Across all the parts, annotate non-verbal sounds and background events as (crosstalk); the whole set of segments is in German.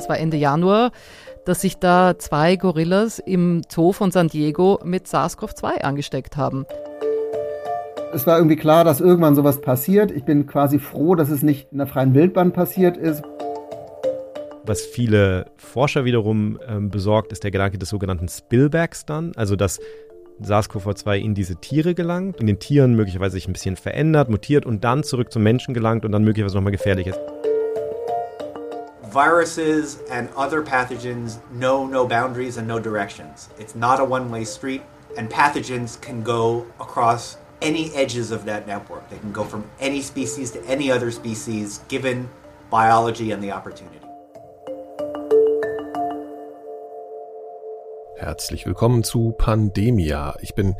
Das war Ende Januar, dass sich da zwei Gorillas im Zoo von San Diego mit SARS-CoV-2 angesteckt haben. Es war irgendwie klar, dass irgendwann sowas passiert. Ich bin quasi froh, dass es nicht in der freien Wildbahn passiert ist. Was viele Forscher wiederum ähm, besorgt, ist der Gedanke des sogenannten Spillbacks dann, also dass SARS-CoV-2 in diese Tiere gelangt, in den Tieren möglicherweise sich ein bisschen verändert, mutiert und dann zurück zum Menschen gelangt und dann möglicherweise nochmal gefährlich ist. Viruses and other pathogens know no boundaries and no directions. It's not a one-way street and pathogens can go across any edges of that network. They can go from any species to any other species given biology and the opportunity. Herzlich willkommen zu Pandemia. Ich bin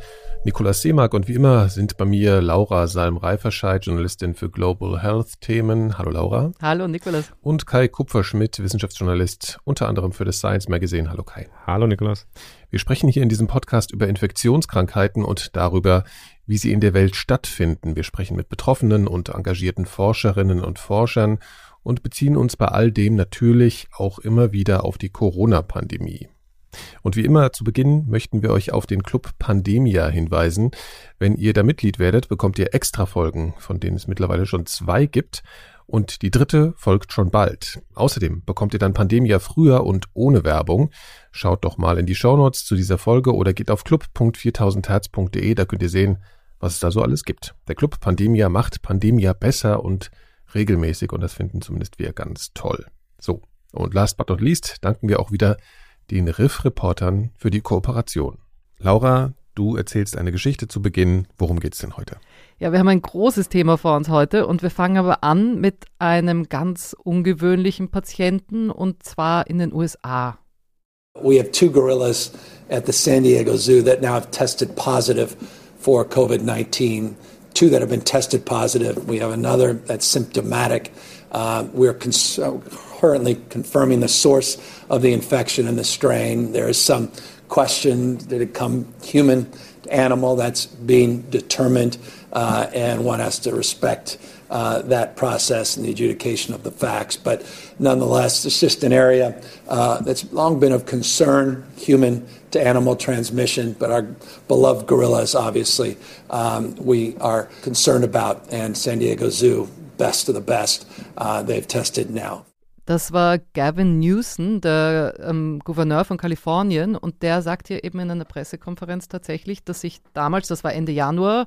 Nikolaus Seemark und wie immer sind bei mir Laura Salm-Reiferscheid, Journalistin für Global Health Themen. Hallo Laura. Hallo Nikolaus. Und Kai Kupferschmidt, Wissenschaftsjournalist, unter anderem für das Science Magazine. Hallo Kai. Hallo Nikolaus. Wir sprechen hier in diesem Podcast über Infektionskrankheiten und darüber, wie sie in der Welt stattfinden. Wir sprechen mit Betroffenen und engagierten Forscherinnen und Forschern und beziehen uns bei all dem natürlich auch immer wieder auf die Corona-Pandemie. Und wie immer zu Beginn möchten wir euch auf den Club Pandemia hinweisen. Wenn ihr da Mitglied werdet, bekommt ihr extra Folgen, von denen es mittlerweile schon zwei gibt. Und die dritte folgt schon bald. Außerdem bekommt ihr dann Pandemia früher und ohne Werbung. Schaut doch mal in die Shownotes zu dieser Folge oder geht auf club.4000herz.de, da könnt ihr sehen, was es da so alles gibt. Der Club Pandemia macht Pandemia besser und regelmäßig und das finden zumindest wir ganz toll. So, und last but not least danken wir auch wieder den Riff-Reportern für die Kooperation. Laura, du erzählst eine Geschichte zu Beginn. Worum geht's denn heute? Ja, wir haben ein großes Thema vor uns heute und wir fangen aber an mit einem ganz ungewöhnlichen Patienten und zwar in den USA. We have two gorillas at the San Diego Zoo that now have tested positive for COVID 19. Two that have been tested positive. We have another that's symptomatic. Uh, we're cons- currently confirming the source of the infection and the strain. There is some question did it come human to animal? That's being determined, uh, and one has to respect uh, that process and the adjudication of the facts. But nonetheless, it's just an area uh, that's long been of concern, human to animal transmission, but our beloved gorillas, obviously, um, we are concerned about, and San Diego Zoo, best of the best, they've tested now. Das war Gavin Newsom, der ähm, Gouverneur von Kalifornien, und der sagt hier eben in einer Pressekonferenz tatsächlich, dass sich damals, das war Ende Januar,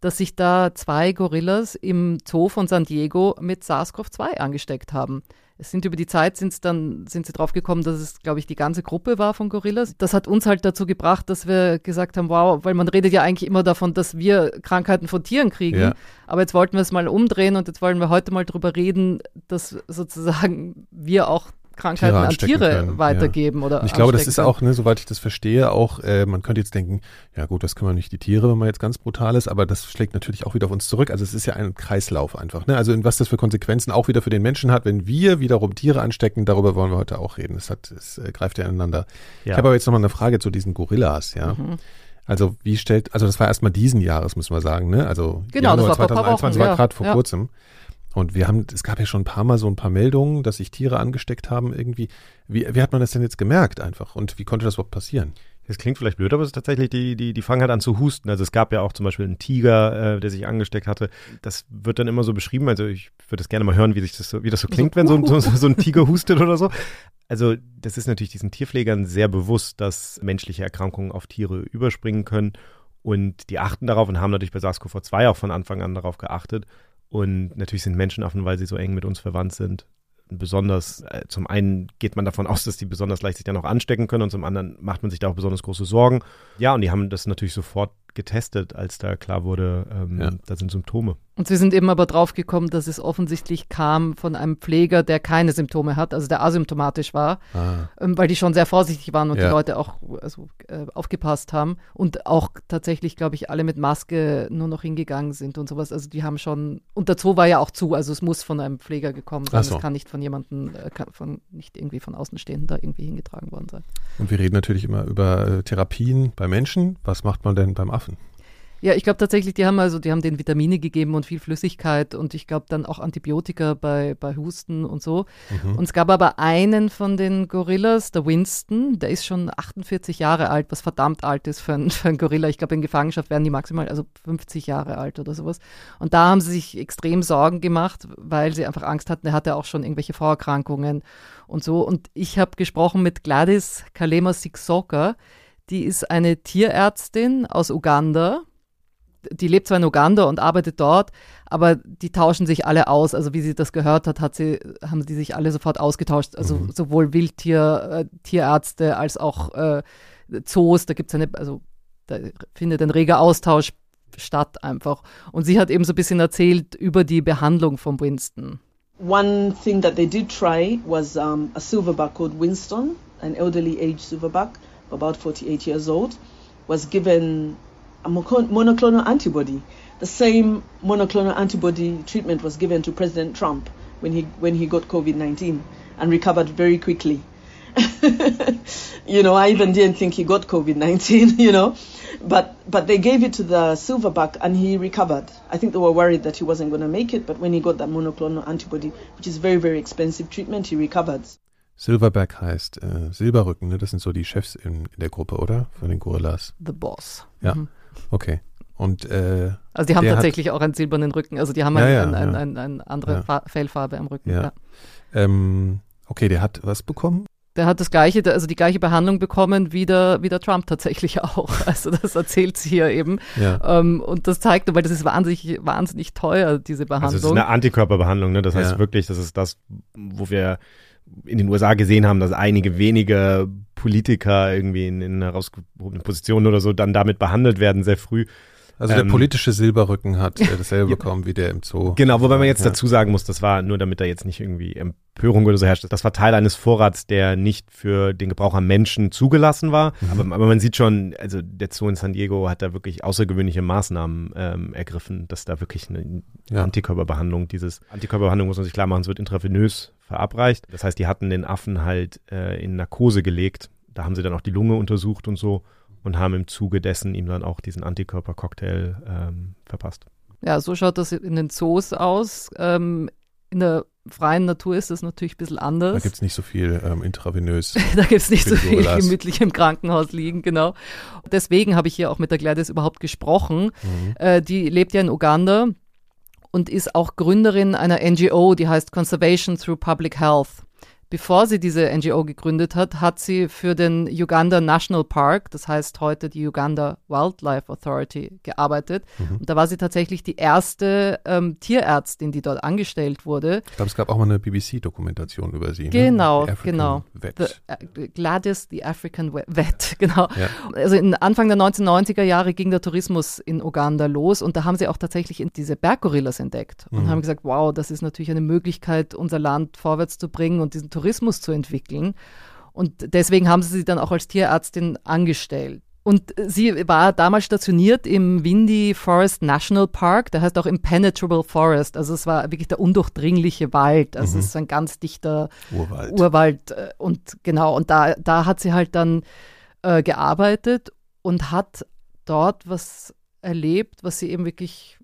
dass sich da zwei Gorillas im Zoo von San Diego mit SARS-CoV-2 angesteckt haben. Es sind über die Zeit sind's dann, sind sie drauf gekommen, dass es, glaube ich, die ganze Gruppe war von Gorillas. Das hat uns halt dazu gebracht, dass wir gesagt haben, wow, weil man redet ja eigentlich immer davon, dass wir Krankheiten von Tieren kriegen. Ja. Aber jetzt wollten wir es mal umdrehen und jetzt wollen wir heute mal drüber reden, dass sozusagen wir auch Krankheiten Tiere an Tiere können. weitergeben ja. oder Ich glaube, das ist auch, ne, soweit ich das verstehe, auch, äh, man könnte jetzt denken, ja gut, das können wir nicht die Tiere, wenn man jetzt ganz brutal ist, aber das schlägt natürlich auch wieder auf uns zurück. Also es ist ja ein Kreislauf einfach. Ne? Also was das für Konsequenzen auch wieder für den Menschen hat, wenn wir wiederum Tiere anstecken, darüber wollen wir heute auch reden. Es, hat, es äh, greift ja ineinander. Ja. Ich habe aber jetzt nochmal eine Frage zu diesen Gorillas, ja. Mhm. Also wie stellt, also das war erstmal diesen Jahres, muss man sagen, ne? Also genau, Januar das war 2021 war gerade vor ja. kurzem. Und wir haben, es gab ja schon ein paar Mal so ein paar Meldungen, dass sich Tiere angesteckt haben irgendwie. Wie, wie hat man das denn jetzt gemerkt einfach? Und wie konnte das überhaupt passieren? Das klingt vielleicht blöd, aber es ist tatsächlich, die, die, die fangen halt an zu husten. Also es gab ja auch zum Beispiel einen Tiger, äh, der sich angesteckt hatte. Das wird dann immer so beschrieben. Also ich würde das gerne mal hören, wie sich das so, wie das so klingt, wenn so, ein, so, so ein Tiger hustet oder so. Also das ist natürlich diesen Tierpflegern sehr bewusst, dass menschliche Erkrankungen auf Tiere überspringen können. Und die achten darauf und haben natürlich bei SARS-CoV-2 auch von Anfang an darauf geachtet. Und natürlich sind Menschenaffen, weil sie so eng mit uns verwandt sind, besonders, äh, zum einen geht man davon (laughs) aus, dass die besonders leicht sich dann auch anstecken können und zum anderen macht man sich da auch besonders große Sorgen. Ja, und die haben das natürlich sofort getestet, als da klar wurde, ähm, ja. da sind Symptome. Und sie sind eben aber drauf gekommen, dass es offensichtlich kam von einem Pfleger, der keine Symptome hat, also der asymptomatisch war, ah. ähm, weil die schon sehr vorsichtig waren und ja. die Leute auch also, äh, aufgepasst haben und auch tatsächlich, glaube ich, alle mit Maske nur noch hingegangen sind und sowas. Also die haben schon, und der Zoo war ja auch zu, also es muss von einem Pfleger gekommen sein. Es kann nicht von jemandem, äh, von, nicht irgendwie von Außenstehenden da irgendwie hingetragen worden sein. Und wir reden natürlich immer über äh, Therapien bei Menschen. Was macht man denn beim Affen? Ja, ich glaube tatsächlich, die haben also, die haben den Vitamine gegeben und viel Flüssigkeit und ich glaube dann auch Antibiotika bei, bei Husten und so. Mhm. Und es gab aber einen von den Gorillas, der Winston, der ist schon 48 Jahre alt, was verdammt alt ist für, ein, (laughs) für einen Gorilla. Ich glaube, in Gefangenschaft werden die maximal, also 50 Jahre alt oder sowas. Und da haben sie sich extrem Sorgen gemacht, weil sie einfach Angst hatten, er hatte auch schon irgendwelche Vorerkrankungen und so. Und ich habe gesprochen mit Gladys Kalema Siksoka, die ist eine Tierärztin aus Uganda die lebt zwar in Uganda und arbeitet dort, aber die tauschen sich alle aus. Also wie sie das gehört hat, hat sie, haben die sich alle sofort ausgetauscht. Also mhm. sowohl Wildtier, äh, Tierärzte als auch äh, Zoos. Da gibt es eine, also da findet ein reger Austausch statt einfach. Und sie hat eben so ein bisschen erzählt über die Behandlung von Winston. One thing that they did try was um, a silverback called Winston, an elderly aged silverback, about 48 years old, was given a monoclonal antibody. The same monoclonal antibody treatment was given to President Trump when he when he got COVID-19 and recovered very quickly. (laughs) you know, I even didn't think he got COVID-19, (laughs) you know, but but they gave it to the silverback and he recovered. I think they were worried that he wasn't going to make it, but when he got that monoclonal antibody, which is very very expensive treatment, he recovered. Silverback heißt äh, Silberrücken, ne? Das sind so die Chefs in, in der Gruppe, oder? Von den Gorillas. The Boss. Ja. Mhm. Okay. Und, äh, also die haben tatsächlich hat, auch einen silbernen Rücken. Also die haben ja, ja, eine ein, ein, ein andere ja. Fellfarbe am Rücken. Ja. Ähm, okay, der hat was bekommen? Der hat das gleiche, also die gleiche Behandlung bekommen wie der, wie der Trump tatsächlich (laughs) auch. Also das erzählt sie hier eben. Ja. Ähm, und das zeigt, weil das ist wahnsinnig, wahnsinnig teuer, diese Behandlung. Also es ist eine Antikörperbehandlung, ne? Das heißt wirklich, das ist das, wo wir in den USA gesehen haben, dass einige wenige Politiker irgendwie in, in herausgehobenen Positionen oder so dann damit behandelt werden, sehr früh. Also der ähm, politische Silberrücken hat äh, dasselbe (laughs) ja. bekommen wie der im Zoo. Genau, wobei man jetzt ja. dazu sagen muss, das war nur damit da jetzt nicht irgendwie Empörung oder so herrscht. Das war Teil eines Vorrats, der nicht für den Gebrauch am Menschen zugelassen war. Mhm. Aber, aber, man sieht schon, also der Zoo in San Diego hat da wirklich außergewöhnliche Maßnahmen ähm, ergriffen, dass da wirklich eine ja. Antikörperbehandlung, dieses Antikörperbehandlung muss man sich klar machen, es wird intravenös verabreicht. Das heißt, die hatten den Affen halt äh, in Narkose gelegt. Da haben sie dann auch die Lunge untersucht und so und haben im Zuge dessen ihm dann auch diesen Antikörpercocktail ähm, verpasst. Ja, so schaut das in den Zoos aus. Ähm, in der freien Natur ist das natürlich ein bisschen anders. Da gibt es nicht so viel ähm, intravenös. (laughs) da gibt es nicht so viel gemütlich im Krankenhaus liegen, genau. Deswegen habe ich hier auch mit der Gladys überhaupt gesprochen. Mhm. Äh, die lebt ja in Uganda und ist auch Gründerin einer NGO, die heißt Conservation Through Public Health. Bevor sie diese NGO gegründet hat, hat sie für den Uganda National Park, das heißt heute die Uganda Wildlife Authority, gearbeitet. Mhm. Und da war sie tatsächlich die erste ähm, Tierärztin, die dort angestellt wurde. Ich glaube, es gab auch mal eine BBC-Dokumentation über sie. Genau, ne? genau. Vet. The, uh, Gladys, the African Vet, (laughs) genau. Ja. Also in Anfang der 1990er Jahre ging der Tourismus in Uganda los und da haben sie auch tatsächlich diese Berggorillas entdeckt und mhm. haben gesagt, wow, das ist natürlich eine Möglichkeit, unser Land vorwärts zu bringen und diesen Tourismus Tourismus zu entwickeln. Und deswegen haben sie sie dann auch als Tierärztin angestellt. Und sie war damals stationiert im Windy Forest National Park, der heißt auch Impenetrable Forest. Also es war wirklich der undurchdringliche Wald. Also mhm. es ist ein ganz dichter Urwald. Urwald. Und genau, und da, da hat sie halt dann äh, gearbeitet und hat dort was erlebt, was sie eben wirklich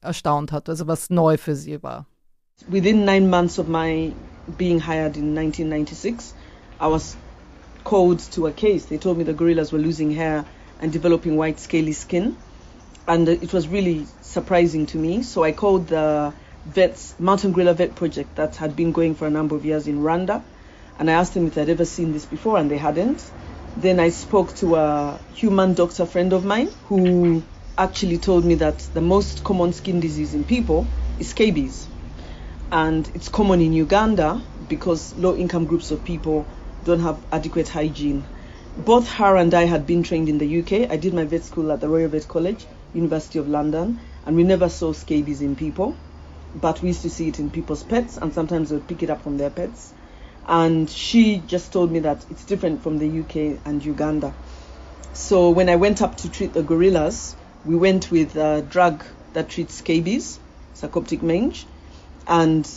erstaunt hat, also was neu für sie war. Within nine months of my being hired in 1996, I was called to a case. They told me the gorillas were losing hair and developing white scaly skin. And it was really surprising to me. So I called the vets, Mountain Gorilla Vet Project that had been going for a number of years in Rwanda. And I asked them if they'd ever seen this before, and they hadn't. Then I spoke to a human doctor friend of mine who actually told me that the most common skin disease in people is scabies and it's common in Uganda because low income groups of people don't have adequate hygiene. Both her and I had been trained in the UK. I did my vet school at the Royal Vet College, University of London, and we never saw scabies in people, but we used to see it in people's pets, and sometimes they would pick it up from their pets. And she just told me that it's different from the UK and Uganda. So when I went up to treat the gorillas, we went with a drug that treats scabies, sarcoptic mange, and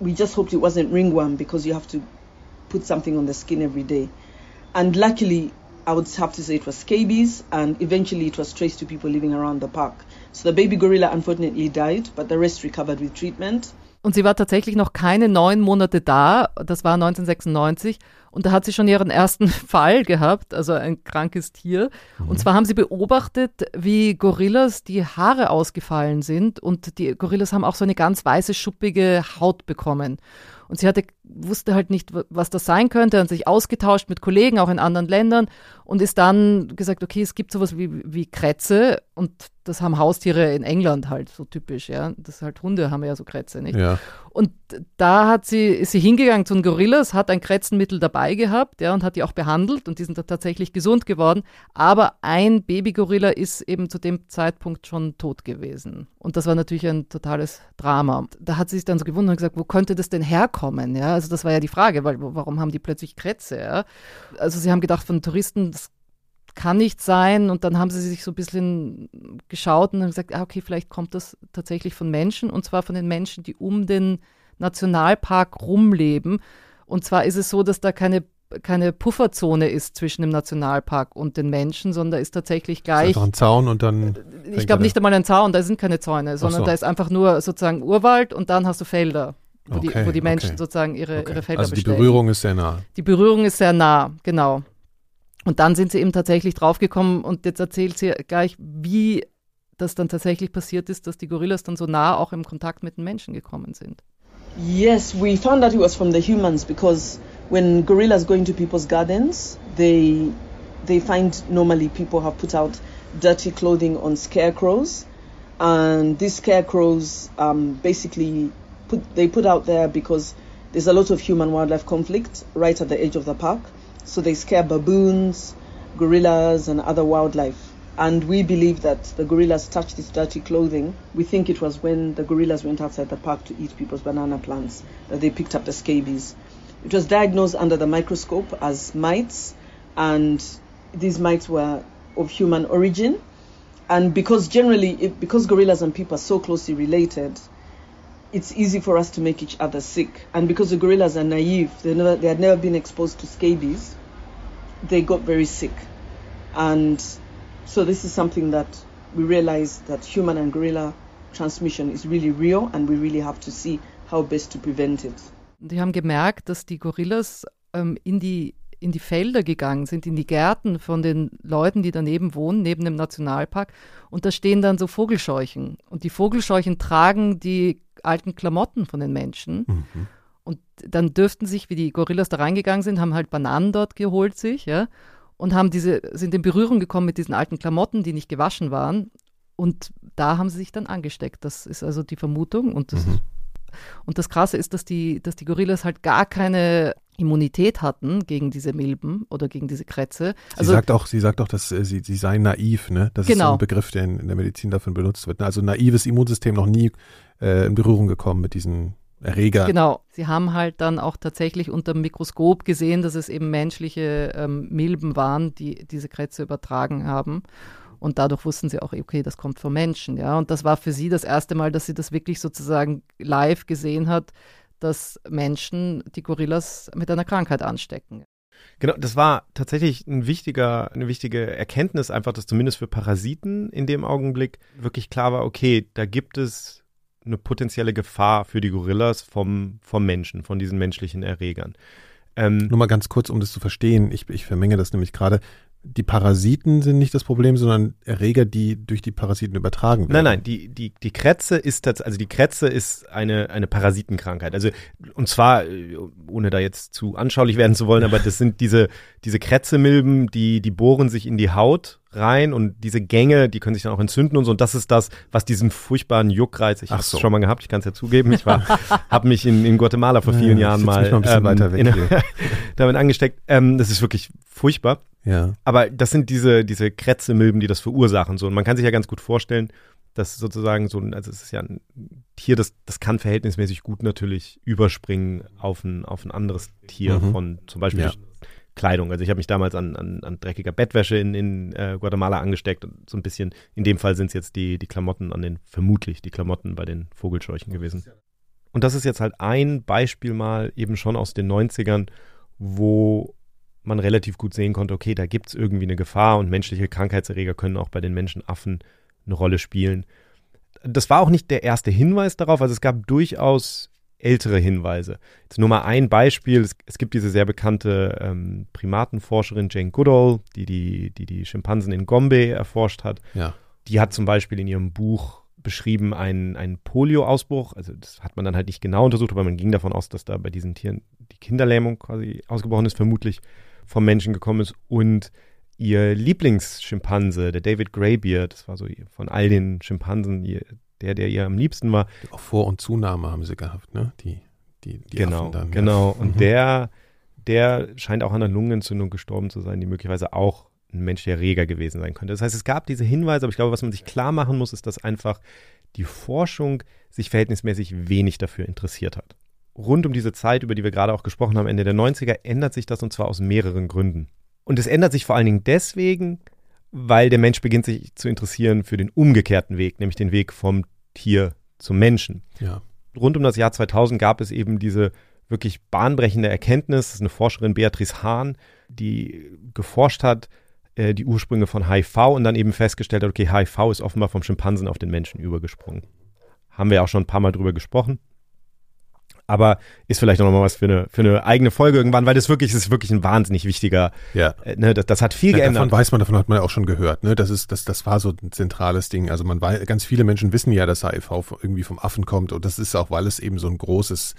we just hoped it wasn't ringworm because you have to put something on the skin every day. And luckily, I would have to say it was scabies, and eventually it was traced to people living around the park. So the baby gorilla unfortunately died, but the rest recovered with treatment. Und sie war tatsächlich noch keine neun Monate da. Das war 1996. Und da hat sie schon ihren ersten (laughs) Fall gehabt, also ein krankes Tier. Mhm. Und zwar haben sie beobachtet, wie Gorillas die Haare ausgefallen sind. Und die Gorillas haben auch so eine ganz weiße, schuppige Haut bekommen. Und sie hatte, wusste halt nicht, was das sein könnte, und sich ausgetauscht mit Kollegen, auch in anderen Ländern, und ist dann gesagt, okay, es gibt sowas wie, wie Krätze und das haben Haustiere in England halt so typisch, ja. Das halt Hunde haben ja so Krätze, nicht? Ja. Und da hat sie, ist sie hingegangen zu den Gorillas, hat ein Krätzenmittel dabei gehabt, ja, und hat die auch behandelt und die sind da tatsächlich gesund geworden. Aber ein Babygorilla ist eben zu dem Zeitpunkt schon tot gewesen. Und das war natürlich ein totales Drama. Da hat sie sich dann so gewundert und gesagt, wo könnte das denn herkommen? Ja, also das war ja die Frage, weil warum haben die plötzlich Krätze? Ja? Also sie haben gedacht von Touristen, das kann nicht sein. Und dann haben sie sich so ein bisschen geschaut und haben gesagt, ah, okay, vielleicht kommt das tatsächlich von Menschen und zwar von den Menschen, die um den Nationalpark rumleben. Und zwar ist es so, dass da keine keine Pufferzone ist zwischen dem Nationalpark und den Menschen, sondern da ist tatsächlich gleich. Ist einfach ein Zaun und dann. Ich glaube nicht einmal ein Zaun, da sind keine Zäune, sondern so. da ist einfach nur sozusagen Urwald und dann hast du Felder, wo, okay, die, wo die Menschen okay. sozusagen ihre, okay. ihre Felder Also die bestellen. Berührung ist sehr nah. Die Berührung ist sehr nah, genau. Und dann sind sie eben tatsächlich draufgekommen und jetzt erzählt sie gleich, wie das dann tatsächlich passiert ist, dass die Gorillas dann so nah auch im Kontakt mit den Menschen gekommen sind. Yes, we found that it was from the humans because when gorillas go into people's gardens, they they find normally people have put out dirty clothing on scarecrows, and these scarecrows um, basically put they put out there because there's a lot of human wildlife conflict right at the edge of the park. So they scare baboons, gorillas, and other wildlife. And we believe that the gorillas touched this dirty clothing. We think it was when the gorillas went outside the park to eat people's banana plants that they picked up the scabies. It was diagnosed under the microscope as mites, and these mites were of human origin. And because generally, it, because gorillas and people are so closely related, it's easy for us to make each other sick. And because the gorillas are naive, they, never, they had never been exposed to scabies, they got very sick. And so this is something that we realize that human and gorilla transmission is really real and we really have to see how best to prevent it. Die haben gemerkt, dass die Gorillas ähm, in die in die Felder gegangen sind, in die Gärten von den Leuten, die daneben wohnen, neben dem Nationalpark. Und da stehen dann so Vogelscheuchen. Und die Vogelscheuchen tragen die alten Klamotten von den Menschen. Mhm. Und dann dürften sich, wie die Gorillas da reingegangen sind, haben halt Bananen dort geholt sich, ja, und haben diese, sind in Berührung gekommen mit diesen alten Klamotten, die nicht gewaschen waren. Und da haben sie sich dann angesteckt. Das ist also die Vermutung. Und das, mhm. und das Krasse ist, dass die, dass die Gorillas halt gar keine Immunität hatten gegen diese Milben oder gegen diese Krätze. Also, sie sagt auch, sie sagt auch, dass äh, sie, sie seien naiv, ne? Das genau. ist so ein genau. Begriff, der in, in, der Medizin dafür benutzt wird. Also naives Immunsystem noch nie äh, in Berührung gekommen mit diesen Erregern. Genau. Sie haben halt dann auch tatsächlich unter dem Mikroskop gesehen, dass es eben menschliche ähm, Milben waren, die diese Krätze übertragen haben. Und dadurch wussten sie auch, okay, das kommt von Menschen, ja. Und das war für sie das erste Mal, dass sie das wirklich sozusagen live gesehen hat, dass Menschen die Gorillas mit einer Krankheit anstecken. Genau, das war tatsächlich ein wichtiger, eine wichtige Erkenntnis, einfach, dass zumindest für Parasiten in dem Augenblick wirklich klar war, okay, da gibt es eine potenzielle Gefahr für die Gorillas vom, vom Menschen, von diesen menschlichen Erregern. Ähm, Nur mal ganz kurz, um das zu verstehen, ich, ich vermenge das nämlich gerade die Parasiten sind nicht das Problem, sondern Erreger, die durch die Parasiten übertragen werden. Nein, nein, die, die, die Krätze ist also die Krätze ist eine, eine Parasitenkrankheit. Also, und zwar, äh, ohne da jetzt zu anschaulich werden zu wollen, aber das sind diese, diese Krätzemilben, die, die bohren sich in die Haut rein und diese Gänge, die können sich dann auch entzünden und so. Und das ist das, was diesen furchtbaren Juckreiz, ich habe es so. schon mal gehabt, ich kann es ja zugeben, ich war, (laughs) habe mich in, in Guatemala vor vielen ja, Jahren mal, mal ähm, in, (laughs) damit angesteckt. Ähm, das ist wirklich furchtbar. Ja. Aber das sind diese, diese Krätzemilben, die das verursachen. So. Und man kann sich ja ganz gut vorstellen, dass sozusagen so ein, also es ist ja ein Tier, das, das kann verhältnismäßig gut natürlich überspringen auf ein, auf ein anderes Tier mhm. von zum Beispiel ja. Kleidung. Also ich habe mich damals an, an, an dreckiger Bettwäsche in, in äh, Guatemala angesteckt und so ein bisschen, in dem Fall sind es jetzt die, die Klamotten an den, vermutlich die Klamotten bei den Vogelscheuchen gewesen. Und das ist jetzt halt ein Beispiel mal eben schon aus den 90ern, wo man relativ gut sehen konnte, okay, da gibt es irgendwie eine Gefahr und menschliche Krankheitserreger können auch bei den Menschenaffen eine Rolle spielen. Das war auch nicht der erste Hinweis darauf, also es gab durchaus ältere Hinweise. Jetzt nur mal ein Beispiel. Es, es gibt diese sehr bekannte ähm, Primatenforscherin Jane Goodall, die die, die die Schimpansen in Gombe erforscht hat. Ja. Die hat zum Beispiel in ihrem Buch beschrieben einen, einen Polio-Ausbruch. Also das hat man dann halt nicht genau untersucht, aber man ging davon aus, dass da bei diesen Tieren die Kinderlähmung quasi ausgebrochen ist, vermutlich vom Menschen gekommen ist. Und ihr Lieblingsschimpanse, der David Greybeard, das war so von all den Schimpansen ihr, der, der ihr am liebsten war. Auch Vor- und Zunahme haben sie gehabt, ne? Die, die, die genau, Affen dann. genau. Ja. Und Mhm. der, der scheint auch an einer Lungenentzündung gestorben zu sein, die möglicherweise auch ein menschlicher Erreger gewesen sein könnte. Das heißt, es gab diese Hinweise, aber ich glaube, was man sich klar machen muss, ist, dass einfach die Forschung sich verhältnismäßig wenig dafür interessiert hat. Rund um diese Zeit, über die wir gerade auch gesprochen haben, Ende der 90er, ändert sich das und zwar aus mehreren Gründen. Und es ändert sich vor allen Dingen deswegen, weil der Mensch beginnt sich zu interessieren für den umgekehrten Weg, nämlich den Weg vom Tier zum Menschen. Ja. Rund um das Jahr 2000 gab es eben diese wirklich bahnbrechende Erkenntnis. Das ist eine Forscherin Beatrice Hahn, die geforscht hat, äh, die Ursprünge von HIV und dann eben festgestellt hat, okay, HIV ist offenbar vom Schimpansen auf den Menschen übergesprungen. Haben wir auch schon ein paar Mal drüber gesprochen. Aber ist vielleicht noch mal was für eine, für eine eigene Folge irgendwann, weil das wirklich, das ist wirklich ein wahnsinnig wichtiger, Ja. äh, ne, das, das hat viel Ja, geändert. davon weiß man, davon hat man ja auch schon gehört. Ne? Das, ist, das, das war so ein zentrales Ding. Also man weiß, ganz viele Menschen wissen ja, dass HIV irgendwie vom Affen kommt und das ist auch, weil es eben so ein großes,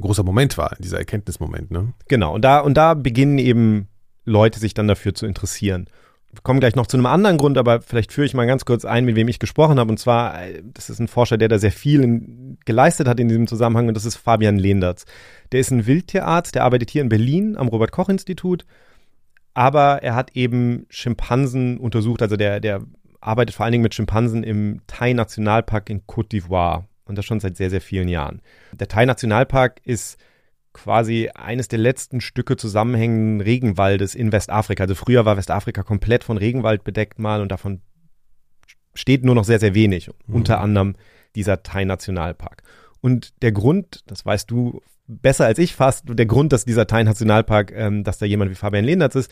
großer Moment war, dieser Erkenntnismoment. Ne? Genau, und da, und da beginnen eben Leute sich dann dafür zu interessieren. Wir kommen gleich noch zu einem anderen Grund, aber vielleicht führe ich mal ganz kurz ein, mit wem ich gesprochen habe. Und zwar, äh, das ist ein Forscher, der da sehr viel in, geleistet hat in diesem Zusammenhang, und das ist Fabian Lehndertz. Der ist ein Wildtierarzt, der arbeitet hier in Berlin am Robert-Koch-Institut, aber er hat eben Schimpansen untersucht, also der, der arbeitet vor allen Dingen mit Schimpansen im Thai-Nationalpark in Côte d'Ivoire. Und das schon seit sehr, sehr vielen Jahren. Der Thai-Nationalpark ist quasi eines der letzten Stücke zusammenhängenden Regenwaldes in Westafrika. Also früher war Westafrika komplett von Regenwald bedeckt mal und davon steht nur noch sehr, sehr wenig. Mhm. Unter anderem dieser Thai-Nationalpark. Und der Grund, das weißt du besser als ich fast, der Grund, dass dieser Thai-Nationalpark, ähm, dass da jemand wie Fabian Lehnertz ist,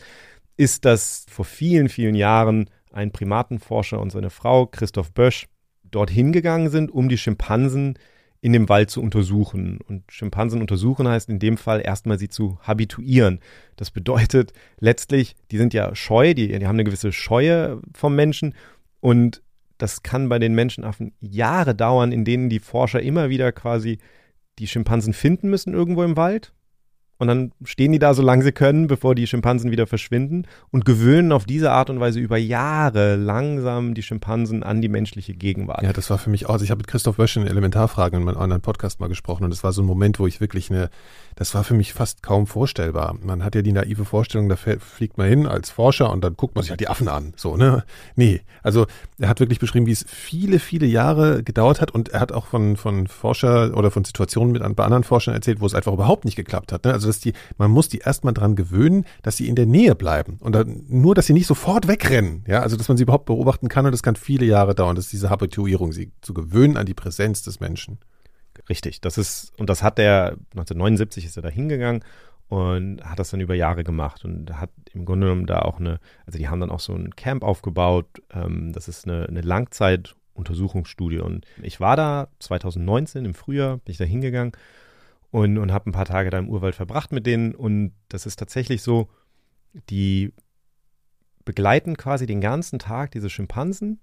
ist, dass vor vielen, vielen Jahren ein Primatenforscher und seine Frau, Christoph Bösch, dorthin gegangen sind, um die Schimpansen in dem Wald zu untersuchen. Und Schimpansen untersuchen heißt in dem Fall erstmal sie zu habituieren. Das bedeutet letztlich, die sind ja scheu, die, die haben eine gewisse Scheue vom Menschen und das kann bei den Menschenaffen Jahre dauern, in denen die Forscher immer wieder quasi die Schimpansen finden müssen irgendwo im Wald. Und dann stehen die da, solange sie können, bevor die Schimpansen wieder verschwinden und gewöhnen auf diese Art und Weise über Jahre langsam die Schimpansen an die menschliche Gegenwart. Ja, das war für mich auch, also ich habe mit Christoph Wösch in Elementarfragen in meinem anderen Podcast mal gesprochen und das war so ein Moment, wo ich wirklich eine, das war für mich fast kaum vorstellbar. Man hat ja die naive Vorstellung, da fliegt man hin als Forscher und dann guckt man sich halt die Affen an, so, ne? Nee, also er hat wirklich beschrieben, wie es viele, viele Jahre gedauert hat und er hat auch von, von Forscher oder von Situationen mit bei anderen Forschern erzählt, wo es einfach überhaupt nicht geklappt hat, ne? Also dass die, man muss die erstmal dran gewöhnen, dass sie in der Nähe bleiben und dann, nur, dass sie nicht sofort wegrennen, ja? Also dass man sie überhaupt beobachten kann und das kann viele Jahre dauern, das ist diese Habituierung, sie zu gewöhnen an die Präsenz des Menschen. Richtig, das ist, und das hat er, 1979 ist er da hingegangen und hat das dann über Jahre gemacht und hat im Grunde genommen da auch eine, also die haben dann auch so ein Camp aufgebaut, ähm, das ist eine, eine Langzeituntersuchungsstudie und ich war da 2019 im Frühjahr, bin ich da hingegangen und, und habe ein paar Tage da im Urwald verbracht mit denen und das ist tatsächlich so, die begleiten quasi den ganzen Tag diese Schimpansen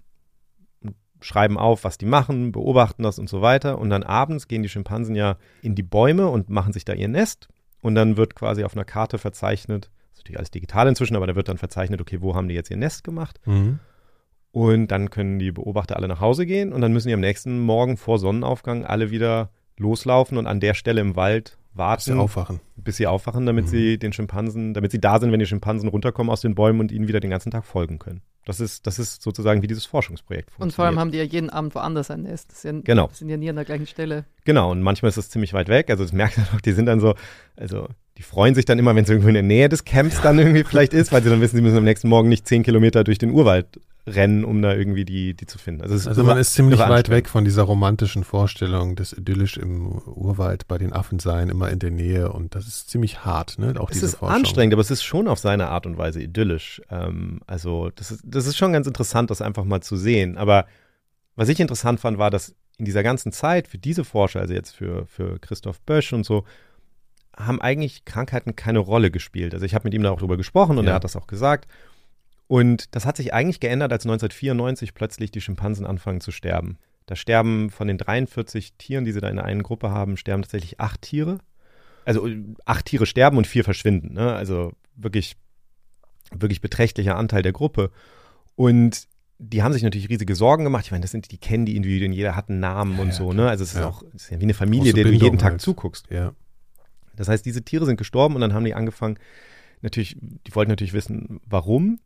schreiben auf, was die machen, beobachten das und so weiter. Und dann abends gehen die Schimpansen ja in die Bäume und machen sich da ihr Nest. Und dann wird quasi auf einer Karte verzeichnet, das ist natürlich alles digital inzwischen, aber da wird dann verzeichnet, okay, wo haben die jetzt ihr Nest gemacht? Und dann können die Beobachter alle nach Hause gehen und dann müssen die am nächsten Morgen vor Sonnenaufgang alle wieder loslaufen und an der Stelle im Wald Bis warten, sie aufwachen. bis sie aufwachen, damit Mhm. sie den Schimpansen, damit sie da sind, wenn die Schimpansen runterkommen aus den Bäumen und ihnen wieder den ganzen Tag folgen können. Das ist, das ist sozusagen, wie dieses Forschungsprojekt funktioniert. Und vor allem haben die ja jeden Abend woanders ein Nest. Das sind, Genau. sind ja nie an der gleichen Stelle. Genau, und manchmal ist es ziemlich weit weg. Also das merkt man auch, die sind dann so, also die freuen sich dann immer, wenn es irgendwo in der Nähe des Camps dann irgendwie vielleicht ist, weil sie dann wissen, sie müssen am nächsten Morgen nicht zehn Kilometer durch den Urwald rennen, um da irgendwie die, die zu finden. Also, also man ist ziemlich weit weg von dieser romantischen Vorstellung des idyllisch im Urwald bei den Affen sein, immer in der Nähe und das ist ziemlich hart, ne? Auch es diese ist Forschung. anstrengend, aber es ist schon auf seine Art und Weise idyllisch. Ähm, also das ist, das ist schon ganz interessant, das einfach mal zu sehen. Aber was ich interessant fand, war, dass in dieser ganzen Zeit für diese Forscher, also jetzt für, für Christoph Bösch und so, haben eigentlich Krankheiten keine Rolle gespielt. Also ich habe mit ihm da auch drüber gesprochen und ja. er hat das auch gesagt. Und das hat sich eigentlich geändert, als 1994 plötzlich die Schimpansen anfangen zu sterben. Da sterben von den 43 Tieren, die sie da in einer Gruppe haben, sterben tatsächlich acht Tiere. Also acht Tiere sterben und vier verschwinden. Ne? Also wirklich, wirklich beträchtlicher Anteil der Gruppe. Und die haben sich natürlich riesige Sorgen gemacht. Ich meine, das sind, die kennen die Individuen, jeder hat einen Namen ja, und so, ne? Also es ist ja. auch ist ja wie eine Familie, der du jeden Tag halt. zuguckst. Ja. Das heißt, diese Tiere sind gestorben und dann haben die angefangen, natürlich, die wollten natürlich wissen, warum.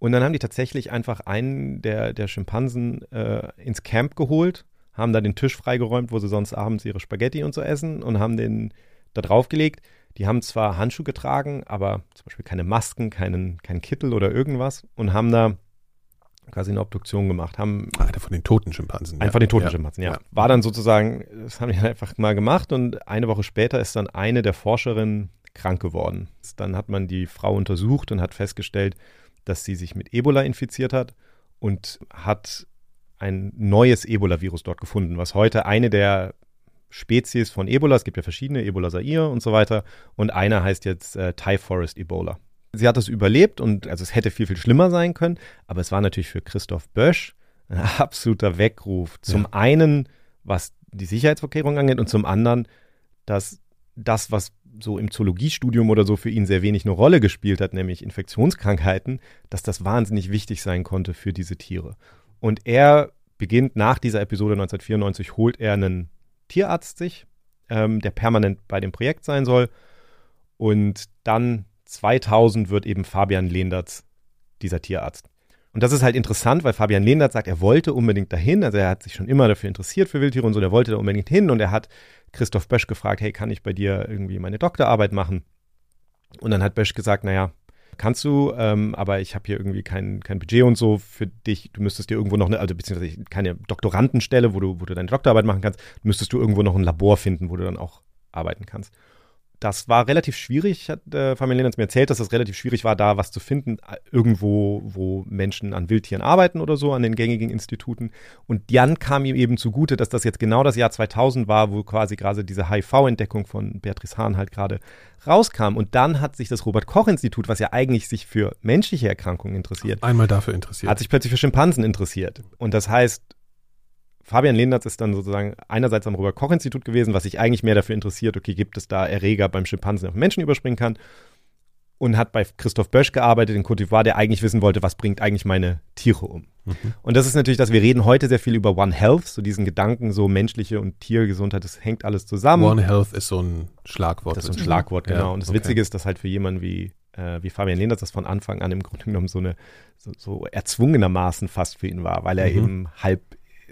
Und dann haben die tatsächlich einfach einen der, der Schimpansen äh, ins Camp geholt, haben da den Tisch freigeräumt, wo sie sonst abends ihre Spaghetti und so essen und haben den da draufgelegt. Die haben zwar Handschuhe getragen, aber zum Beispiel keine Masken, keinen, keinen Kittel oder irgendwas und haben da quasi eine Obduktion gemacht. Haben ah, einer von den toten Schimpansen. Einfach ja. den toten ja. Schimpansen, ja. ja. War dann sozusagen, das haben die einfach mal gemacht und eine Woche später ist dann eine der Forscherinnen krank geworden. Dann hat man die Frau untersucht und hat festgestellt, dass sie sich mit Ebola infiziert hat und hat ein neues Ebola-Virus dort gefunden, was heute eine der Spezies von Ebola, es gibt ja verschiedene, Ebola Zaire und so weiter, und einer heißt jetzt äh, Thai Forest Ebola. Sie hat es überlebt und also es hätte viel, viel schlimmer sein können, aber es war natürlich für Christoph Bösch ein (laughs) absoluter Weckruf. Zum ja. einen, was die Sicherheitsvorkehrungen angeht und zum anderen, dass das, was so im Zoologiestudium oder so für ihn sehr wenig eine Rolle gespielt hat, nämlich Infektionskrankheiten, dass das wahnsinnig wichtig sein konnte für diese Tiere. Und er beginnt nach dieser Episode 1994, holt er einen Tierarzt sich, ähm, der permanent bei dem Projekt sein soll. Und dann 2000 wird eben Fabian Lehndertz dieser Tierarzt. Und das ist halt interessant, weil Fabian Lehnert sagt, er wollte unbedingt dahin. Also er hat sich schon immer dafür interessiert für Wildtiere und so, der wollte da unbedingt hin und er hat Christoph Bösch gefragt, hey, kann ich bei dir irgendwie meine Doktorarbeit machen? Und dann hat Bösch gesagt, naja, kannst du, ähm, aber ich habe hier irgendwie kein, kein Budget und so für dich. Du müsstest dir irgendwo noch eine, also beziehungsweise keine Doktorandenstelle, wo du, wo du deine Doktorarbeit machen kannst, müsstest du irgendwo noch ein Labor finden, wo du dann auch arbeiten kannst das war relativ schwierig, hat äh, Fabian Lehnertz mir erzählt, dass das relativ schwierig war, da was zu finden, irgendwo, wo Menschen an Wildtieren arbeiten oder so, an den gängigen Instituten. Und dann kam ihm eben zugute, dass das jetzt genau das Jahr 2000 war, wo quasi gerade diese HIV-Entdeckung von Beatrice Hahn halt gerade rauskam. Und dann hat sich das Robert-Koch-Institut, was ja eigentlich sich für menschliche Erkrankungen interessiert, einmal dafür interessiert, hat sich plötzlich für Schimpansen interessiert. Und das heißt, Fabian Lehnertz ist dann sozusagen einerseits am Robert-Koch-Institut gewesen, was sich eigentlich mehr dafür interessiert, okay, gibt es da Erreger beim Schimpansen, der auf Menschen überspringen kann? Und hat bei Christoph Bösch gearbeitet in Côte d'Ivoire, der eigentlich wissen wollte, was bringt eigentlich meine Tiere um? Mhm. Und das ist natürlich, dass wir reden heute sehr viel über One Health, so diesen Gedanken, so menschliche und Tiergesundheit, das hängt alles zusammen. One Health ist so ein Schlagwort. Das ist so ein Schlagwort, genau. Ja, und das okay. Witzige ist, dass halt für jemanden wie äh, wie Fabian Lehnert das von Anfang an im Grunde genommen so eine so, so erzwungenermaßen fast für ihn war, weil er mhm. eben halb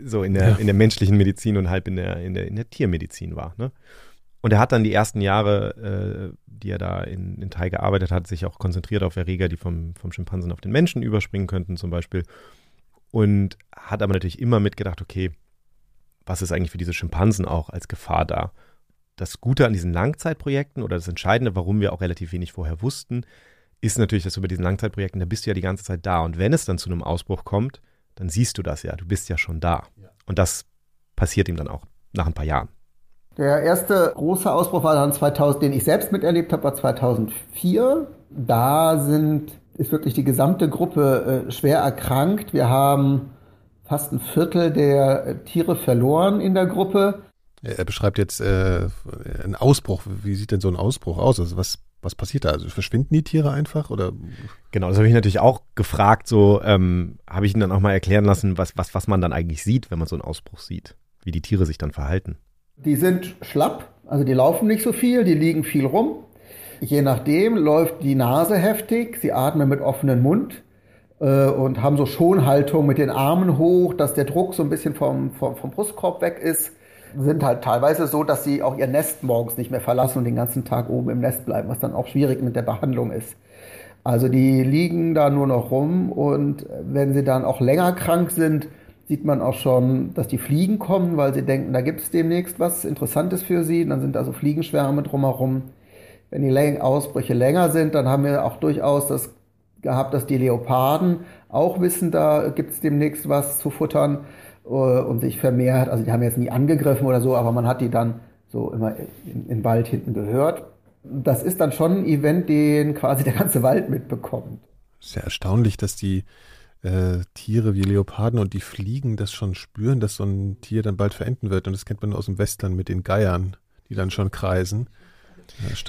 so in der, ja. in der menschlichen Medizin und halb in der, in der, in der Tiermedizin war. Ne? Und er hat dann die ersten Jahre, äh, die er da in, in Thai gearbeitet hat, sich auch konzentriert auf Erreger, die vom, vom Schimpansen auf den Menschen überspringen könnten, zum Beispiel. Und hat aber natürlich immer mitgedacht, okay, was ist eigentlich für diese Schimpansen auch als Gefahr da? Das Gute an diesen Langzeitprojekten oder das Entscheidende, warum wir auch relativ wenig vorher wussten, ist natürlich, dass du bei diesen Langzeitprojekten, da bist du ja die ganze Zeit da. Und wenn es dann zu einem Ausbruch kommt, dann siehst du das ja. Du bist ja schon da. Und das passiert ihm dann auch nach ein paar Jahren. Der erste große Ausbruch war dann 2000, den ich selbst miterlebt habe, war 2004. Da sind, ist wirklich die gesamte Gruppe äh, schwer erkrankt. Wir haben fast ein Viertel der äh, Tiere verloren in der Gruppe. Er beschreibt jetzt äh, einen Ausbruch. Wie sieht denn so ein Ausbruch aus? Also was was passiert da? Also verschwinden die Tiere einfach oder? Genau, das habe ich natürlich auch gefragt. So ähm, habe ich ihn dann auch mal erklären lassen, was, was, was man dann eigentlich sieht, wenn man so einen Ausbruch sieht, wie die Tiere sich dann verhalten. Die sind schlapp, also die laufen nicht so viel, die liegen viel rum. Je nachdem läuft die Nase heftig, sie atmen mit offenem Mund äh, und haben so Schonhaltung mit den Armen hoch, dass der Druck so ein bisschen vom, vom, vom Brustkorb weg ist sind halt teilweise so, dass sie auch ihr Nest morgens nicht mehr verlassen und den ganzen Tag oben im Nest bleiben, was dann auch schwierig mit der Behandlung ist. Also die liegen da nur noch rum und wenn sie dann auch länger krank sind, sieht man auch schon, dass die Fliegen kommen, weil sie denken, da gibt es demnächst was Interessantes für sie. Dann sind also Fliegenschwärme drumherum. Wenn die Ausbrüche länger sind, dann haben wir auch durchaus das gehabt, dass die Leoparden auch wissen, da gibt es demnächst was zu futtern und sich vermehrt. Also die haben jetzt nie angegriffen oder so, aber man hat die dann so immer im Wald hinten gehört. Das ist dann schon ein Event, den quasi der ganze Wald mitbekommt. Sehr erstaunlich, dass die äh, Tiere wie Leoparden und die Fliegen das schon spüren, dass so ein Tier dann bald verenden wird. Und das kennt man aus dem Western mit den Geiern, die dann schon kreisen.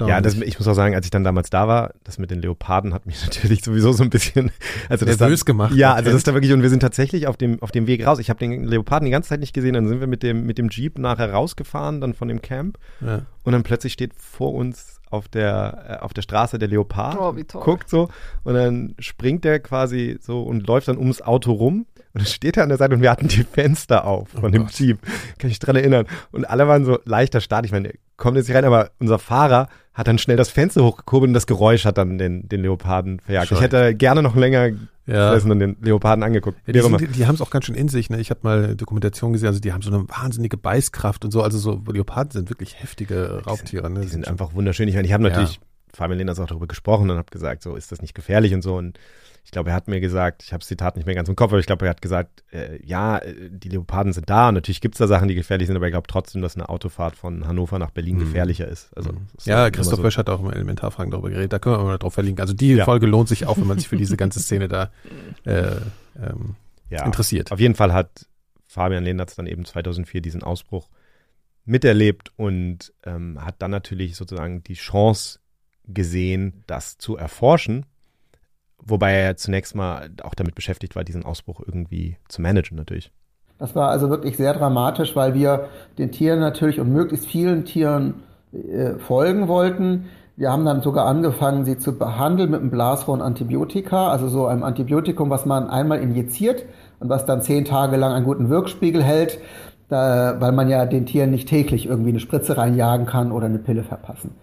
Ja, das, ich muss auch sagen, als ich dann damals da war, das mit den Leoparden hat mich (laughs) natürlich sowieso so ein bisschen also nervös da, gemacht. Ja, also das ist da wirklich und wir sind tatsächlich auf dem auf dem Weg raus. Ich habe den Leoparden die ganze Zeit nicht gesehen, dann sind wir mit dem mit dem Jeep nachher rausgefahren, dann von dem Camp ja. und dann plötzlich steht vor uns auf der, äh, auf der Straße der Leopard, oh, wie toll. guckt so und dann springt der quasi so und läuft dann ums Auto rum und dann steht er an der Seite und wir hatten die Fenster auf von oh dem Gott. Jeep. Kann ich mich dran erinnern. Und alle waren so leichter Start. Ich meine, kommt jetzt nicht rein, aber unser Fahrer hat dann schnell das Fenster hochgekurbelt und das Geräusch hat dann den, den Leoparden verjagt. Ich hätte gerne noch länger ja. und den Leoparden angeguckt. Ja, die, sind, die, die haben es auch ganz schön in sich. Ne? Ich habe mal Dokumentation gesehen, also die haben so eine wahnsinnige Beißkraft und so. Also so Leoparden sind wirklich heftige Raubtiere. Die sind, ne? die sind einfach wunderschön. Ich meine, ich habe natürlich, ja. Fabian Lehners auch darüber gesprochen und habe gesagt, so ist das nicht gefährlich und so. Und ich glaube, er hat mir gesagt, ich habe das Zitat nicht mehr ganz im Kopf, aber ich glaube, er hat gesagt, äh, ja, äh, die Leoparden sind da und natürlich gibt es da Sachen, die gefährlich sind, aber ich glaube trotzdem, dass eine Autofahrt von Hannover nach Berlin mhm. gefährlicher ist. Also, mhm. ist ja, Christoph so. Bösch hat auch im Elementarfragen darüber geredet, da können wir mal drauf verlinken. Also die ja. Folge lohnt sich auch, wenn man sich für diese ganze Szene da äh, ähm, ja. interessiert. Auf jeden Fall hat Fabian Lehnertz dann eben 2004 diesen Ausbruch miterlebt und ähm, hat dann natürlich sozusagen die Chance gesehen, das zu erforschen Wobei er zunächst mal auch damit beschäftigt war, diesen Ausbruch irgendwie zu managen natürlich. Das war also wirklich sehr dramatisch, weil wir den Tieren natürlich und möglichst vielen Tieren äh, folgen wollten. Wir haben dann sogar angefangen, sie zu behandeln mit einem Blasrohr und Antibiotika, also so einem Antibiotikum, was man einmal injiziert und was dann zehn Tage lang einen guten Wirkspiegel hält, da, weil man ja den Tieren nicht täglich irgendwie eine Spritze reinjagen kann oder eine Pille verpassen.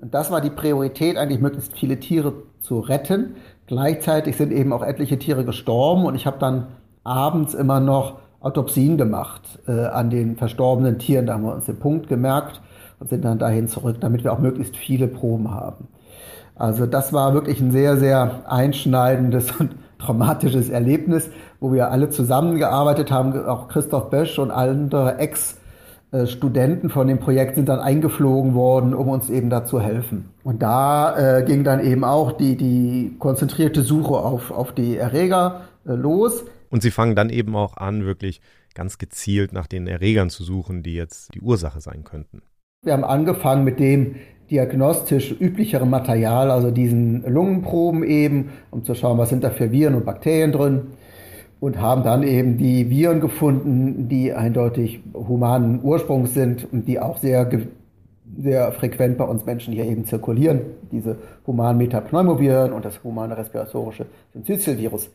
Und das war die Priorität, eigentlich möglichst viele Tiere zu retten. Gleichzeitig sind eben auch etliche Tiere gestorben und ich habe dann abends immer noch Autopsien gemacht äh, an den verstorbenen Tieren. Da haben wir uns den Punkt gemerkt und sind dann dahin zurück, damit wir auch möglichst viele Proben haben. Also das war wirklich ein sehr, sehr einschneidendes (laughs) und traumatisches Erlebnis, wo wir alle zusammengearbeitet haben, auch Christoph Bösch und andere Ex- Studenten von dem Projekt sind dann eingeflogen worden, um uns eben da zu helfen. Und da äh, ging dann eben auch die, die konzentrierte Suche auf, auf die Erreger äh, los. Und sie fangen dann eben auch an, wirklich ganz gezielt nach den Erregern zu suchen, die jetzt die Ursache sein könnten. Wir haben angefangen mit dem diagnostisch üblicheren Material, also diesen Lungenproben eben, um zu schauen, was sind da für Viren und Bakterien drin und haben dann eben die Viren gefunden, die eindeutig humanen Ursprungs sind und die auch sehr, sehr frequent bei uns Menschen hier eben zirkulieren. Diese humanen Metapneumoviren und das humane respiratorische Syncytialvirus.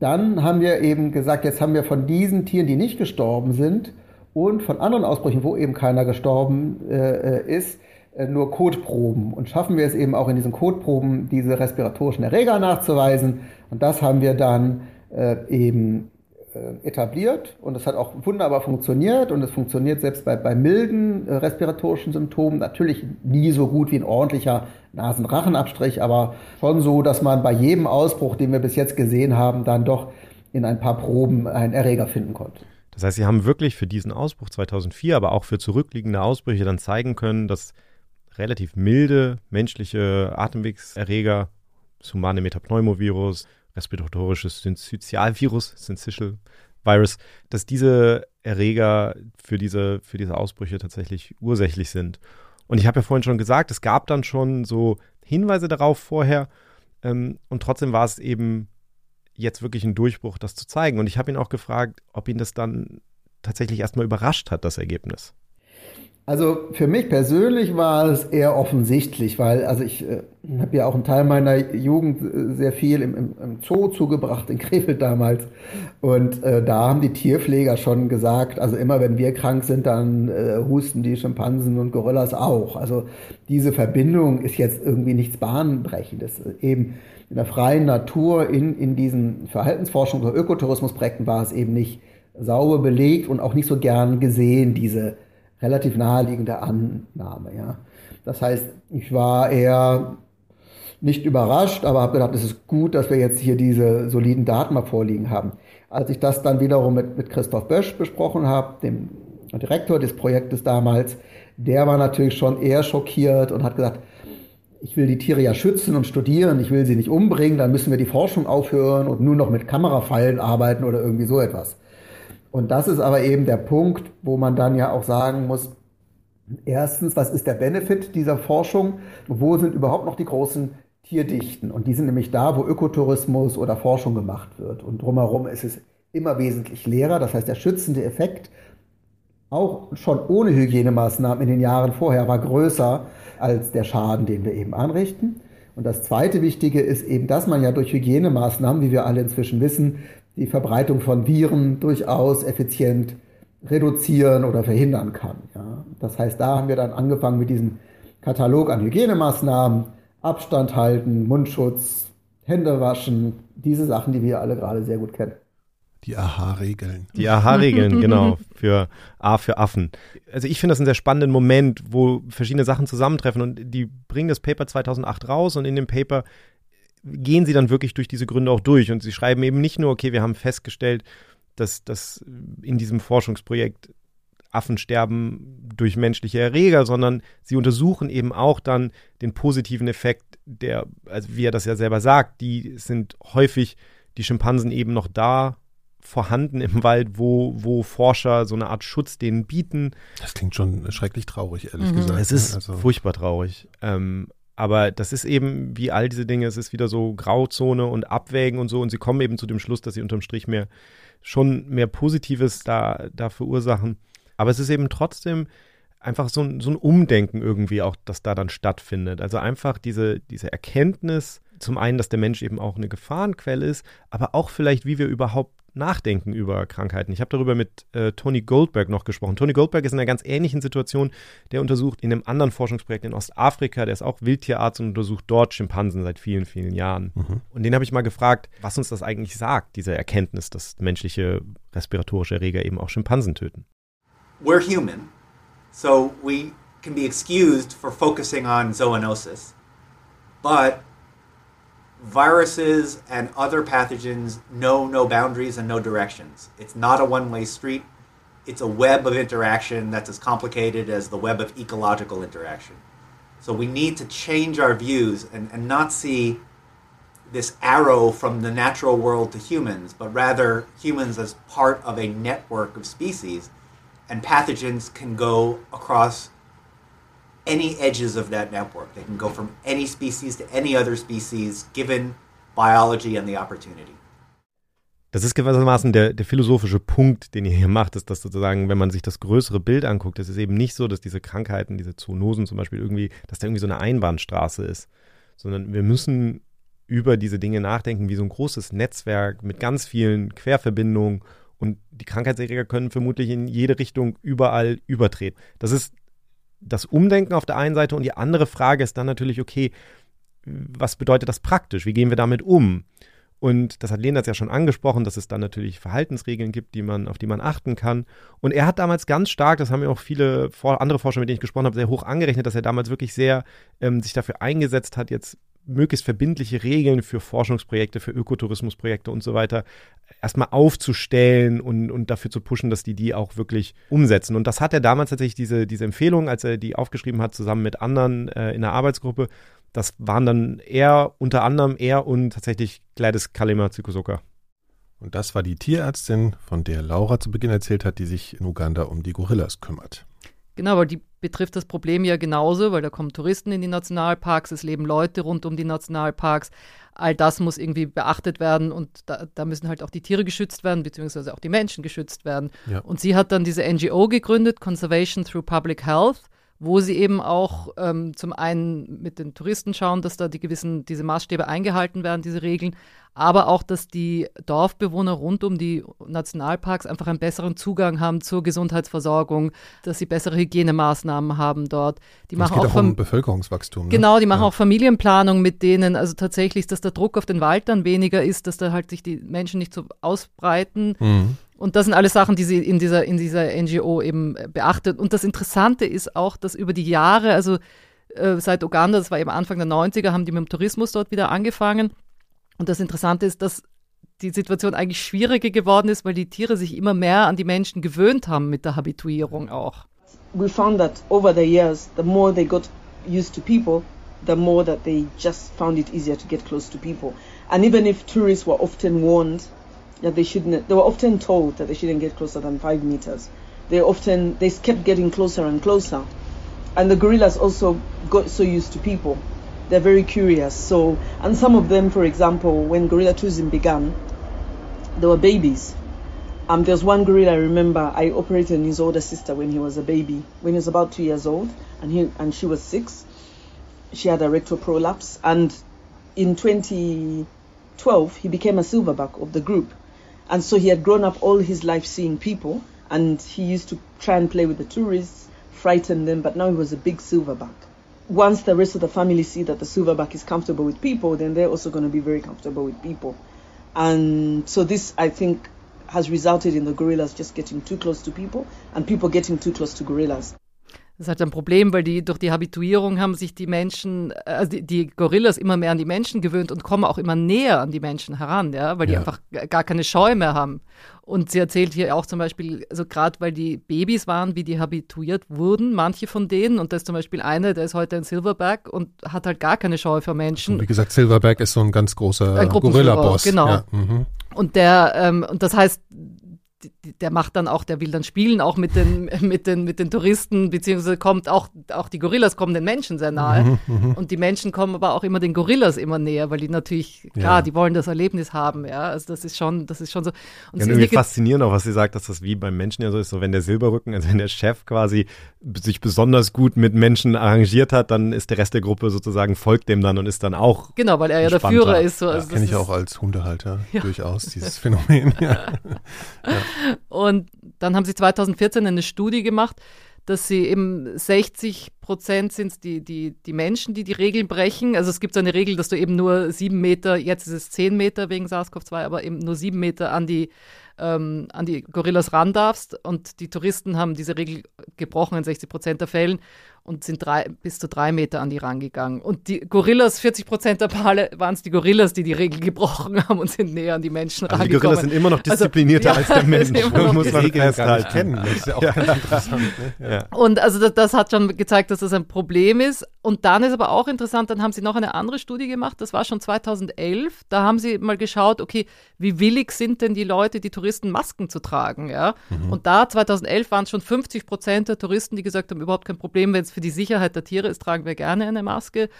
Dann haben wir eben gesagt, jetzt haben wir von diesen Tieren, die nicht gestorben sind und von anderen Ausbrüchen, wo eben keiner gestorben äh, ist, äh, nur Kotproben. Und schaffen wir es eben auch in diesen Kotproben, diese respiratorischen Erreger nachzuweisen. Und das haben wir dann äh, eben äh, etabliert. Und es hat auch wunderbar funktioniert. Und es funktioniert selbst bei, bei milden äh, respiratorischen Symptomen natürlich nie so gut wie ein ordentlicher Nasenrachenabstrich, aber schon so, dass man bei jedem Ausbruch, den wir bis jetzt gesehen haben, dann doch in ein paar Proben einen Erreger finden konnte. Das heißt, Sie haben wirklich für diesen Ausbruch 2004, aber auch für zurückliegende Ausbrüche dann zeigen können, dass relativ milde menschliche Atemwegserreger, das humane Metapneumovirus, respiratorisches Syncytialvirus, Syncytial Virus, dass diese Erreger für diese, für diese Ausbrüche tatsächlich ursächlich sind. Und ich habe ja vorhin schon gesagt, es gab dann schon so Hinweise darauf vorher. Ähm, und trotzdem war es eben jetzt wirklich ein Durchbruch, das zu zeigen. Und ich habe ihn auch gefragt, ob ihn das dann tatsächlich erstmal überrascht hat, das Ergebnis. Also für mich persönlich war es eher offensichtlich, weil also ich äh, habe ja auch einen Teil meiner Jugend äh, sehr viel im, im, im Zoo zugebracht, in Krefeld damals. Und äh, da haben die Tierpfleger schon gesagt, also immer wenn wir krank sind, dann äh, husten die Schimpansen und Gorillas auch. Also diese Verbindung ist jetzt irgendwie nichts Bahnbrechendes. Eben in der freien Natur, in, in diesen Verhaltensforschung oder Ökotourismusprojekten war es eben nicht sauber belegt und auch nicht so gern gesehen, diese relativ naheliegende Annahme. Ja. Das heißt, ich war eher nicht überrascht, aber habe gedacht, es ist gut, dass wir jetzt hier diese soliden Daten mal vorliegen haben. Als ich das dann wiederum mit, mit Christoph Bösch besprochen habe, dem Direktor des Projektes damals, der war natürlich schon eher schockiert und hat gesagt, ich will die Tiere ja schützen und studieren, ich will sie nicht umbringen, dann müssen wir die Forschung aufhören und nur noch mit Kamerapfeilen arbeiten oder irgendwie so etwas. Und das ist aber eben der Punkt, wo man dann ja auch sagen muss, erstens, was ist der Benefit dieser Forschung? Wo sind überhaupt noch die großen Tierdichten? Und die sind nämlich da, wo Ökotourismus oder Forschung gemacht wird. Und drumherum ist es immer wesentlich leerer. Das heißt, der schützende Effekt, auch schon ohne Hygienemaßnahmen in den Jahren vorher, war größer als der Schaden, den wir eben anrichten. Und das zweite Wichtige ist eben, dass man ja durch Hygienemaßnahmen, wie wir alle inzwischen wissen, die Verbreitung von Viren durchaus effizient reduzieren oder verhindern kann. Ja. Das heißt, da haben wir dann angefangen mit diesem Katalog an Hygienemaßnahmen, Abstand halten, Mundschutz, Hände waschen, diese Sachen, die wir alle gerade sehr gut kennen. Die AHA-Regeln. Die AHA-Regeln, (laughs) genau, für A für Affen. Also ich finde das einen sehr spannenden Moment, wo verschiedene Sachen zusammentreffen und die bringen das Paper 2008 raus und in dem Paper gehen sie dann wirklich durch diese Gründe auch durch. Und sie schreiben eben nicht nur, okay, wir haben festgestellt, dass, dass in diesem Forschungsprojekt Affen sterben durch menschliche Erreger, sondern sie untersuchen eben auch dann den positiven Effekt, der, also wie er das ja selber sagt, die sind häufig die Schimpansen eben noch da vorhanden im Wald, wo, wo Forscher so eine Art Schutz denen bieten. Das klingt schon schrecklich traurig, ehrlich mhm. gesagt. Es ist also. furchtbar traurig. Ähm, aber das ist eben wie all diese Dinge, es ist wieder so Grauzone und Abwägen und so. Und sie kommen eben zu dem Schluss, dass sie unterm Strich mehr, schon mehr Positives da, da verursachen. Aber es ist eben trotzdem einfach so ein, so ein Umdenken irgendwie auch, das da dann stattfindet. Also einfach diese, diese Erkenntnis, zum einen, dass der Mensch eben auch eine Gefahrenquelle ist, aber auch vielleicht, wie wir überhaupt nachdenken über Krankheiten. Ich habe darüber mit äh, Tony Goldberg noch gesprochen. Tony Goldberg ist in einer ganz ähnlichen Situation. Der untersucht in einem anderen Forschungsprojekt in Ostafrika, der ist auch Wildtierarzt und untersucht dort Schimpansen seit vielen, vielen Jahren. Mhm. Und den habe ich mal gefragt, was uns das eigentlich sagt, diese Erkenntnis, dass menschliche respiratorische Erreger eben auch Schimpansen töten. We're human, so we can be excused for focusing on zoonosis. But viruses and other pathogens know no boundaries and no directions. It's not a one way street. It's a web of interaction that's as complicated as the web of ecological interaction. So we need to change our views and, and not see this arrow from the natural world to humans, but rather humans as part of a network of species. And pathogens can go across any edges of that network. They can go from any species to any other species, given biology and the opportunity. Das ist gewissermaßen der, der philosophische Punkt, den ihr hier macht, ist, dass sozusagen, wenn man sich das größere Bild anguckt, es ist eben nicht so, dass diese Krankheiten, diese Zoonosen zum Beispiel irgendwie, dass da irgendwie so eine Einbahnstraße ist, sondern wir müssen über diese Dinge nachdenken, wie so ein großes Netzwerk mit ganz vielen Querverbindungen und die Krankheitserreger können vermutlich in jede Richtung überall übertreten. Das ist das Umdenken auf der einen Seite und die andere Frage ist dann natürlich, okay, was bedeutet das praktisch? Wie gehen wir damit um? Und das hat Lena ja schon angesprochen, dass es dann natürlich Verhaltensregeln gibt, die man, auf die man achten kann. Und er hat damals ganz stark, das haben ja auch viele andere Forscher, mit denen ich gesprochen habe, sehr hoch angerechnet, dass er damals wirklich sehr ähm, sich dafür eingesetzt hat, jetzt möglichst verbindliche Regeln für Forschungsprojekte, für Ökotourismusprojekte und so weiter erstmal aufzustellen und, und dafür zu pushen, dass die die auch wirklich umsetzen. Und das hat er damals tatsächlich diese, diese Empfehlung, als er die aufgeschrieben hat, zusammen mit anderen äh, in der Arbeitsgruppe. Das waren dann er, unter anderem er und tatsächlich Gladys Kalema Zikusoka. Und das war die Tierärztin, von der Laura zu Beginn erzählt hat, die sich in Uganda um die Gorillas kümmert. Genau, weil die betrifft das Problem ja genauso, weil da kommen Touristen in die Nationalparks, es leben Leute rund um die Nationalparks. All das muss irgendwie beachtet werden und da, da müssen halt auch die Tiere geschützt werden, beziehungsweise auch die Menschen geschützt werden. Ja. Und sie hat dann diese NGO gegründet, Conservation Through Public Health, wo sie eben auch ähm, zum einen mit den Touristen schauen, dass da die gewissen, diese Maßstäbe eingehalten werden, diese Regeln, aber auch, dass die Dorfbewohner rund um die Nationalparks einfach einen besseren Zugang haben zur Gesundheitsversorgung, dass sie bessere Hygienemaßnahmen haben dort. Die Es machen geht auch auch um Bevölkerungswachstum. Ne? Genau, die machen Ja. auch Familienplanung mit denen, also tatsächlich, dass der Druck auf den Wald dann weniger ist, dass da halt sich die Menschen nicht so ausbreiten. Mhm. Und das sind alles Sachen, die sie in dieser, in dieser NGO eben beachtet. Und das Interessante ist auch, dass über die Jahre, also äh, seit Uganda, das war eben Anfang der 90er, haben die mit dem Tourismus dort wieder angefangen. Und das Interessante ist, dass die Situation eigentlich schwieriger geworden ist, weil die Tiere sich immer mehr an die Menschen gewöhnt haben mit der Habituierung auch. we found that over the years, the more they got used to people, the more that they just found it easier to get close to people. And even if tourists were often warned that they shouldn't, they were often told that they shouldn't get closer than five meters. They often they kept getting closer and closer, and the gorillas also got so used to people. They're very curious. So, and some of them, for example, when gorilla tourism began, they were babies. Um, there's one gorilla I remember. I operated on his older sister when he was a baby, when he was about two years old, and he and she was six. She had a rectal prolapse, and in 2012 he became a silverback of the group, and so he had grown up all his life seeing people, and he used to try and play with the tourists, frighten them. But now he was a big silverback. Once the rest of the family see that the silverback is comfortable with people, then they're also going to be very comfortable with people. And so this, I think, has resulted in the gorillas just getting too close to people and people getting too close to gorillas. Das ist halt ein Problem, weil die durch die Habituierung haben sich die Menschen, also die, die Gorillas immer mehr an die Menschen gewöhnt und kommen auch immer näher an die Menschen heran, ja, weil die Ja. einfach gar keine Scheu mehr haben. Und sie erzählt hier auch zum Beispiel, also gerade weil die Babys waren, wie die habituiert wurden, manche von denen, und da ist zum Beispiel einer, der ist heute ein Silverback und hat halt gar keine Scheu für Menschen. Und wie gesagt, Silverback ist so ein ganz großer Gorilla-Boss. genau. Ja, mhm. Und der, ähm, und das heißt, der macht dann auch, der will dann spielen, auch mit den, (laughs) mit den, mit den Touristen, beziehungsweise kommt auch, auch die Gorillas kommen den Menschen sehr nahe. Mhm, Und die Menschen kommen aber auch immer den Gorillas immer näher, weil die natürlich, klar, Ja. die wollen das Erlebnis haben, ja. Also das ist schon, das ist schon so. Und Ja, irgendwie faszinierend auch, was sie sagt, dass das wie beim Menschen ja so ist, so wenn der Silberrücken, also wenn der Chef quasi sich besonders gut mit Menschen arrangiert hat, dann ist der Rest der Gruppe sozusagen, folgt dem dann und ist dann auch Genau, weil er ja der. Führer ist. So, Ja, also das Kenne ich auch als Hundehalter durchaus, dieses Phänomen. (laughs) Ja. Und dann haben sie 2014 eine Studie gemacht, dass sie eben 60 Prozent sind die, die, die Menschen, die die Regeln brechen. Also es gibt so eine Regel, dass du eben nur sieben Meter, jetzt ist es zehn Meter wegen SARS-CoV-2, aber eben nur sieben Meter an die, ähm, an die Gorillas ran darfst. Und die Touristen haben diese Regel gebrochen in 60 Prozent der Fällen und sind drei, bis zu drei Meter an die rangegangen. Und die Gorillas, 40 Prozent der Male waren es die Gorillas, die die Regel gebrochen haben und sind näher an die Menschen Also die rangekommen. Gorillas sind immer noch Also, disziplinierter ja, als der (laughs) Mensch, noch muss man nicht festhalten. kennen. Das ist ja auch ganz interessant. Ne? Ja. Und also das, das hat schon gezeigt, dass das ein Problem ist. Und dann ist aber auch interessant, dann haben sie noch eine andere Studie gemacht, das war schon 2011. Da haben sie mal geschaut, okay, wie willig sind denn die Leute, die Touristen Masken zu tragen, ja? Und da 2011 waren es schon 50 Prozent der Touristen, die gesagt haben, überhaupt kein Problem, wenn es für die Sicherheit der Tiere ist, tragen wir gerne eine Maske.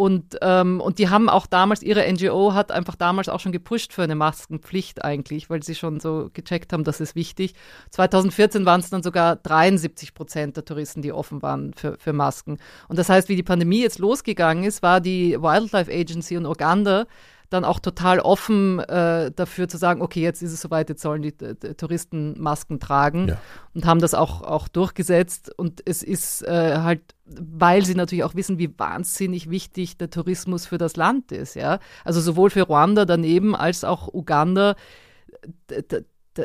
Und, ähm, und die haben auch damals, ihre NGO hat einfach damals auch schon gepusht für eine Maskenpflicht eigentlich, weil sie schon so gecheckt haben, das ist wichtig. 2014 waren es dann sogar 73 Prozent der Touristen, die offen waren für, für Masken. Und das heißt, wie die Pandemie jetzt losgegangen ist, war die Wildlife Agency in Uganda dann auch total offen äh, dafür zu sagen, okay, jetzt ist es soweit, jetzt sollen die, die Touristen Masken tragen Ja. und haben das auch, auch durchgesetzt. Und es ist äh, halt, weil sie natürlich auch wissen, wie wahnsinnig wichtig der Tourismus für das Land ist, ja. Also sowohl für Ruanda daneben als auch Uganda.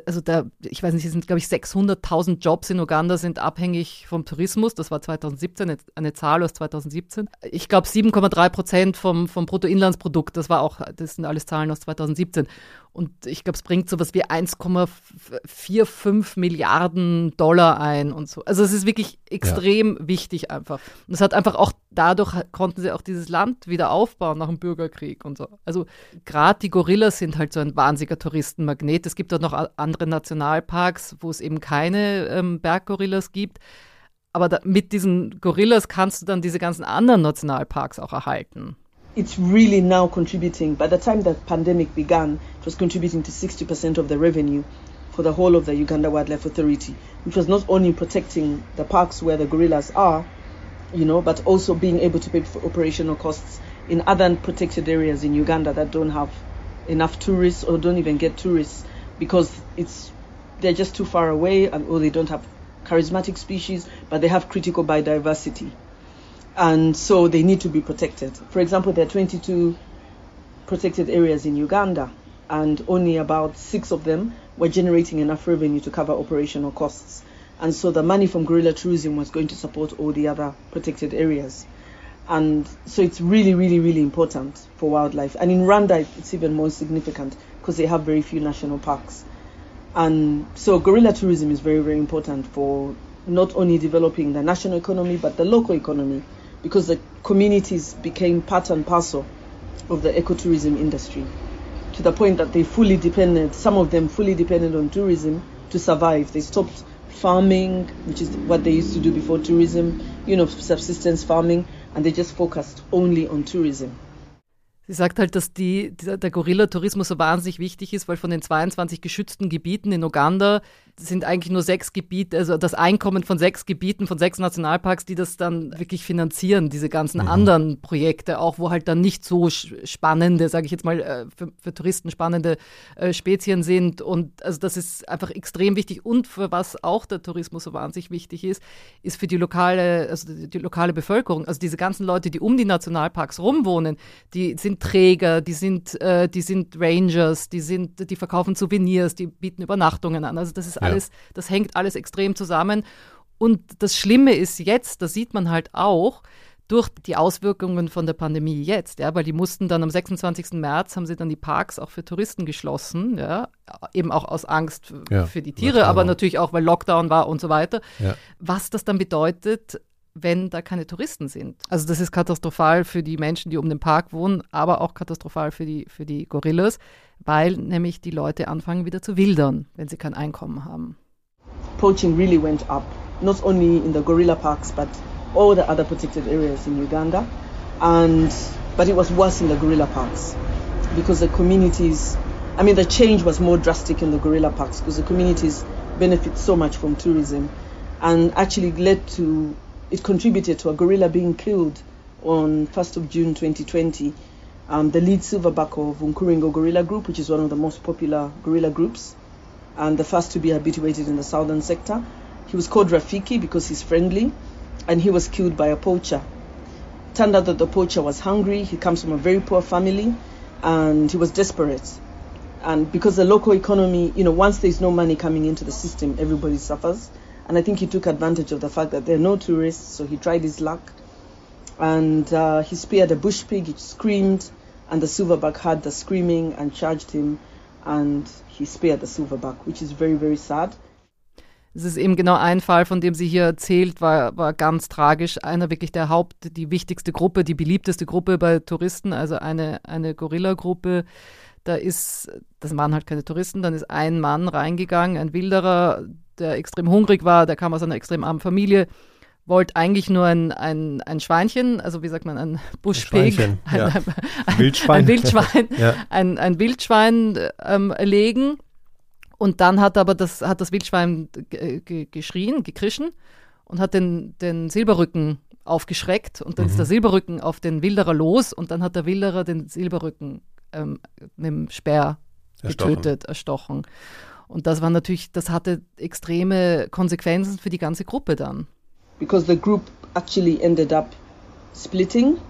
Also da, ich weiß nicht, es sind, glaube ich, 600.000 Jobs in Uganda sind abhängig vom Tourismus. Das war 2017, eine, eine Zahl aus 2017. Ich glaube 7,3 Prozent vom, vom Bruttoinlandsprodukt, das war auch, das sind alles Zahlen aus 2017. Und ich glaube, es bringt sowas wie 1,45 Milliarden Dollar ein und so. Also es ist wirklich extrem wichtig einfach. Und es hat einfach auch, dadurch konnten sie auch dieses Land wieder aufbauen nach dem Bürgerkrieg und so. Also gerade die Gorillas sind halt so ein wahnsinniger Touristenmagnet. Es gibt auch noch andere Nationalparks, wo es eben keine ähm, Berggorillas gibt. aber da, mit diesen Gorillas kannst du dann diese ganzen anderen Nationalparks auch erhalten. It's really now contributing. By the time the pandemic began, it was contributing to 60% of the revenue for the whole of the Uganda Wildlife Authority, which was not only protecting the parks where the gorillas are, you know, but also being able to pay for operational costs in other protected areas in Uganda that don't have enough tourists or don't even get tourists because it's they're just too far away and or they don't have charismatic species, but they have critical biodiversity. And so they need to be protected. For example, there are 22 protected areas in Uganda, and only about six of them were generating enough revenue to cover operational costs. And so the money from guerrilla tourism was going to support all the other protected areas. And so it's really, really, really important for wildlife. And in Rwanda, it's even more significant because they have very few national parks. And so guerrilla tourism is very, very important for not only developing the national economy but the local economy because the communities became part and parcel of the ecotourism industry to the point that they fully depended, some of them fully depended on tourism to survive. They stopped farming, which is what they used to do before tourism, you know, subsistence farming, and they just focused only on tourism. Sie sagt halt, dass die, der Gorilla-Tourismus so wahnsinnig wichtig ist, weil von den 22 geschützten Gebieten in Uganda sind eigentlich nur sechs Gebiete, also das Einkommen von sechs Gebieten, von sechs Nationalparks, die das dann wirklich finanzieren, diese ganzen mhm. anderen Projekte, auch wo halt dann nicht so spannende, sage ich jetzt mal, äh, für, für Touristen spannende äh, Spezien sind. Und also das ist einfach extrem wichtig. Und für was auch der Tourismus so wahnsinnig wichtig ist, ist für die lokale, also die, die lokale Bevölkerung, also diese ganzen Leute, die um die Nationalparks rumwohnen, die sind Träger, die sind, äh, die sind Rangers, die sind, die verkaufen Souvenirs, die bieten Übernachtungen an. Also das ist alles, das hängt alles extrem zusammen. Und das Schlimme ist jetzt, das sieht man halt auch, durch die Auswirkungen von der Pandemie jetzt, ja, weil die mussten dann am 26. März haben sie dann die Parks auch für Touristen geschlossen, ja, eben auch aus Angst ja, für die Tiere, aber natürlich auch, weil Lockdown war und so weiter. Ja. Was das dann bedeutet, wenn da keine Touristen sind. Also das ist katastrophal für die Menschen, die um den Park wohnen, aber auch katastrophal für die, für die Gorillas, weil nämlich die Leute anfangen wieder zu wildern, wenn sie kein Einkommen haben. Poaching really went up, not only in the gorilla parks, but all the other protected areas in Uganda. And but it was worse in the gorilla parks because the communities I mean the change was more drastic in the gorilla parks because the communities benefit so much from tourism and actually led to it contributed to a gorilla being killed on 1st of June 2020. Um, the lead silverback of Unkuringo Gorilla Group, which is one of the most popular gorilla groups, and the first to be habituated in the southern sector. He was called Rafiki because he's friendly, and he was killed by a poacher. Turned out that the poacher was hungry. He comes from a very poor family, and he was desperate. And because the local economy, you know, once there's no money coming into the system, everybody suffers. And I think he took advantage of the fact that there are no tourists, so he tried his luck. And uh, he speared a bush pig, it screamed, and the silverback heard the screaming and charged him, and he spared the silverback, which is very, very sad. Es ist eben genau ein Fall, von dem sie hier erzählt, war, war ganz tragisch. Einer wirklich der Haupt, die wichtigste Gruppe, die beliebteste Gruppe bei Touristen, also eine, eine Gorilla-Gruppe. Da ist, das waren halt keine Touristen, dann ist ein Mann reingegangen, ein Wilderer, der extrem hungrig war, der kam aus einer extrem armen Familie, wollte eigentlich nur ein, ein, ein Schweinchen, also wie sagt man, ein Buschpig, (laughs) ein, ja. ein, ein, Wildschwein, ein Wildschwein, ja. ein, ein Wildschwein ähm, legen. Und dann hat aber das, hat das Wildschwein geschrien, gekrischen und hat den, den Silberrücken aufgeschreckt und dann mhm. ist der Silberrücken auf den Wilderer los und dann hat der Wilderer den Silberrücken ähm, mit dem Speer erstochen. getötet, erstochen. Und das war natürlich, das hatte extreme Konsequenzen für die ganze Gruppe dann. Because the group actually ended up splitting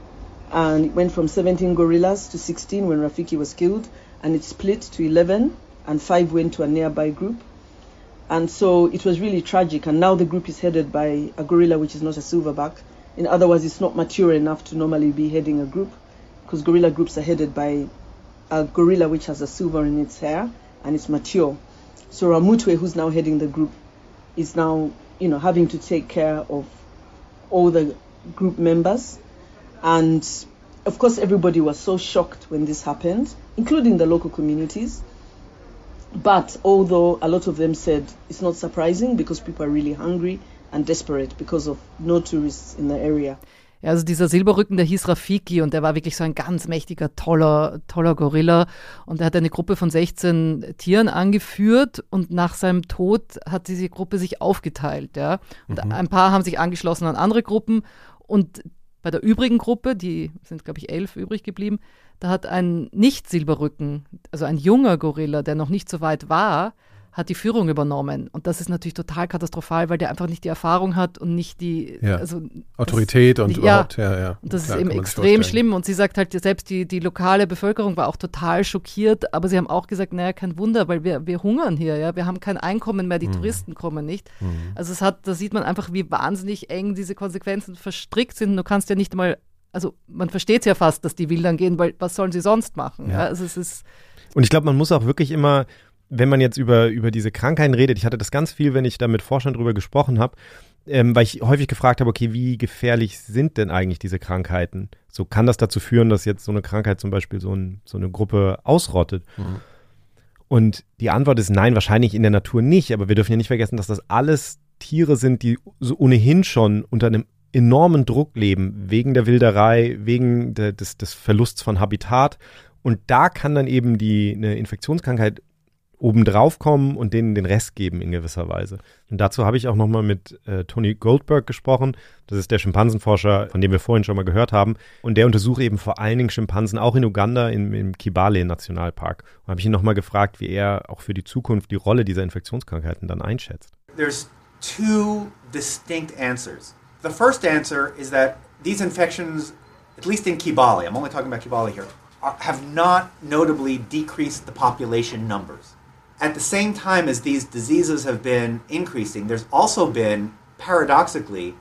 and it went from 17 gorillas to 16 when Rafiki was killed and it split to 11 and five went to a nearby group. And so it was really tragic and now the group is headed by a gorilla which is not a silverback. In other words, it's not mature enough to normally be heading a group because gorilla groups are headed by a gorilla which has a silver in its hair and it's mature. So Ramutwe, who's now heading the group, is now, you know, having to take care of all the group members. And of course, everybody was so shocked when this happened, including the local communities. But although a lot of them said it's not surprising because people are really hungry and desperate because of no tourists in the area. Ja, also dieser Silberrücken, der hieß Rafiki und der war wirklich so ein ganz mächtiger, toller, toller Gorilla. Und er hat eine Gruppe von 16 Tieren angeführt und nach seinem Tod hat diese Gruppe sich aufgeteilt. Ja. Und mhm. ein paar haben sich angeschlossen an andere Gruppen und bei der übrigen Gruppe, die sind, glaube ich, elf übrig geblieben, da hat ein Nicht-Silberrücken, also ein junger Gorilla, der noch nicht so weit war, hat die Führung übernommen. Und das ist natürlich total katastrophal, weil der einfach nicht die Erfahrung hat und nicht die ja. also, Autorität das, und die, überhaupt, ja, ja. Und das Klar, ist eben extrem schlimm. Und sie sagt halt, selbst die, die lokale Bevölkerung war auch total schockiert, aber sie haben auch gesagt, naja, kein Wunder, weil wir, wir hungern hier, ja. Wir haben kein Einkommen mehr, die mhm. Touristen kommen nicht. Mhm. Also es hat, da sieht man einfach, wie wahnsinnig eng diese Konsequenzen verstrickt sind. Du kannst ja nicht mal also man versteht es ja fast, dass die Wildern gehen, weil was sollen sie sonst machen? Ja. Ja, also es ist und ich glaube, man muss auch wirklich immer wenn man jetzt über, über diese Krankheiten redet, ich hatte das ganz viel, wenn ich da mit Forschern drüber gesprochen habe, ähm, weil ich häufig gefragt habe, okay, wie gefährlich sind denn eigentlich diese Krankheiten? So kann das dazu führen, dass jetzt so eine Krankheit zum Beispiel so, ein, so eine Gruppe ausrottet? Mhm. Und die Antwort ist nein, wahrscheinlich in der Natur nicht, aber wir dürfen ja nicht vergessen, dass das alles Tiere sind, die so ohnehin schon unter einem enormen Druck leben, wegen der Wilderei, wegen de, des, des Verlusts von Habitat. Und da kann dann eben die, eine Infektionskrankheit obendrauf kommen und denen den Rest geben in gewisser Weise. Und dazu habe ich auch nochmal mit äh, Tony Goldberg gesprochen. Das ist der Schimpansenforscher, von dem wir vorhin schon mal gehört haben. Und der untersucht eben vor allen Dingen Schimpansen auch in Uganda im, im Kibale-Nationalpark. Und habe ich ihn nochmal gefragt, wie er auch für die Zukunft die Rolle dieser Infektionskrankheiten dann einschätzt. There's two distinct answers. The first answer is that these infections, at least in Kibale, I'm only talking about Kibale here, have not notably decreased the population numbers. At the same time as these diseases have been increasing, there's also been, paradoxically,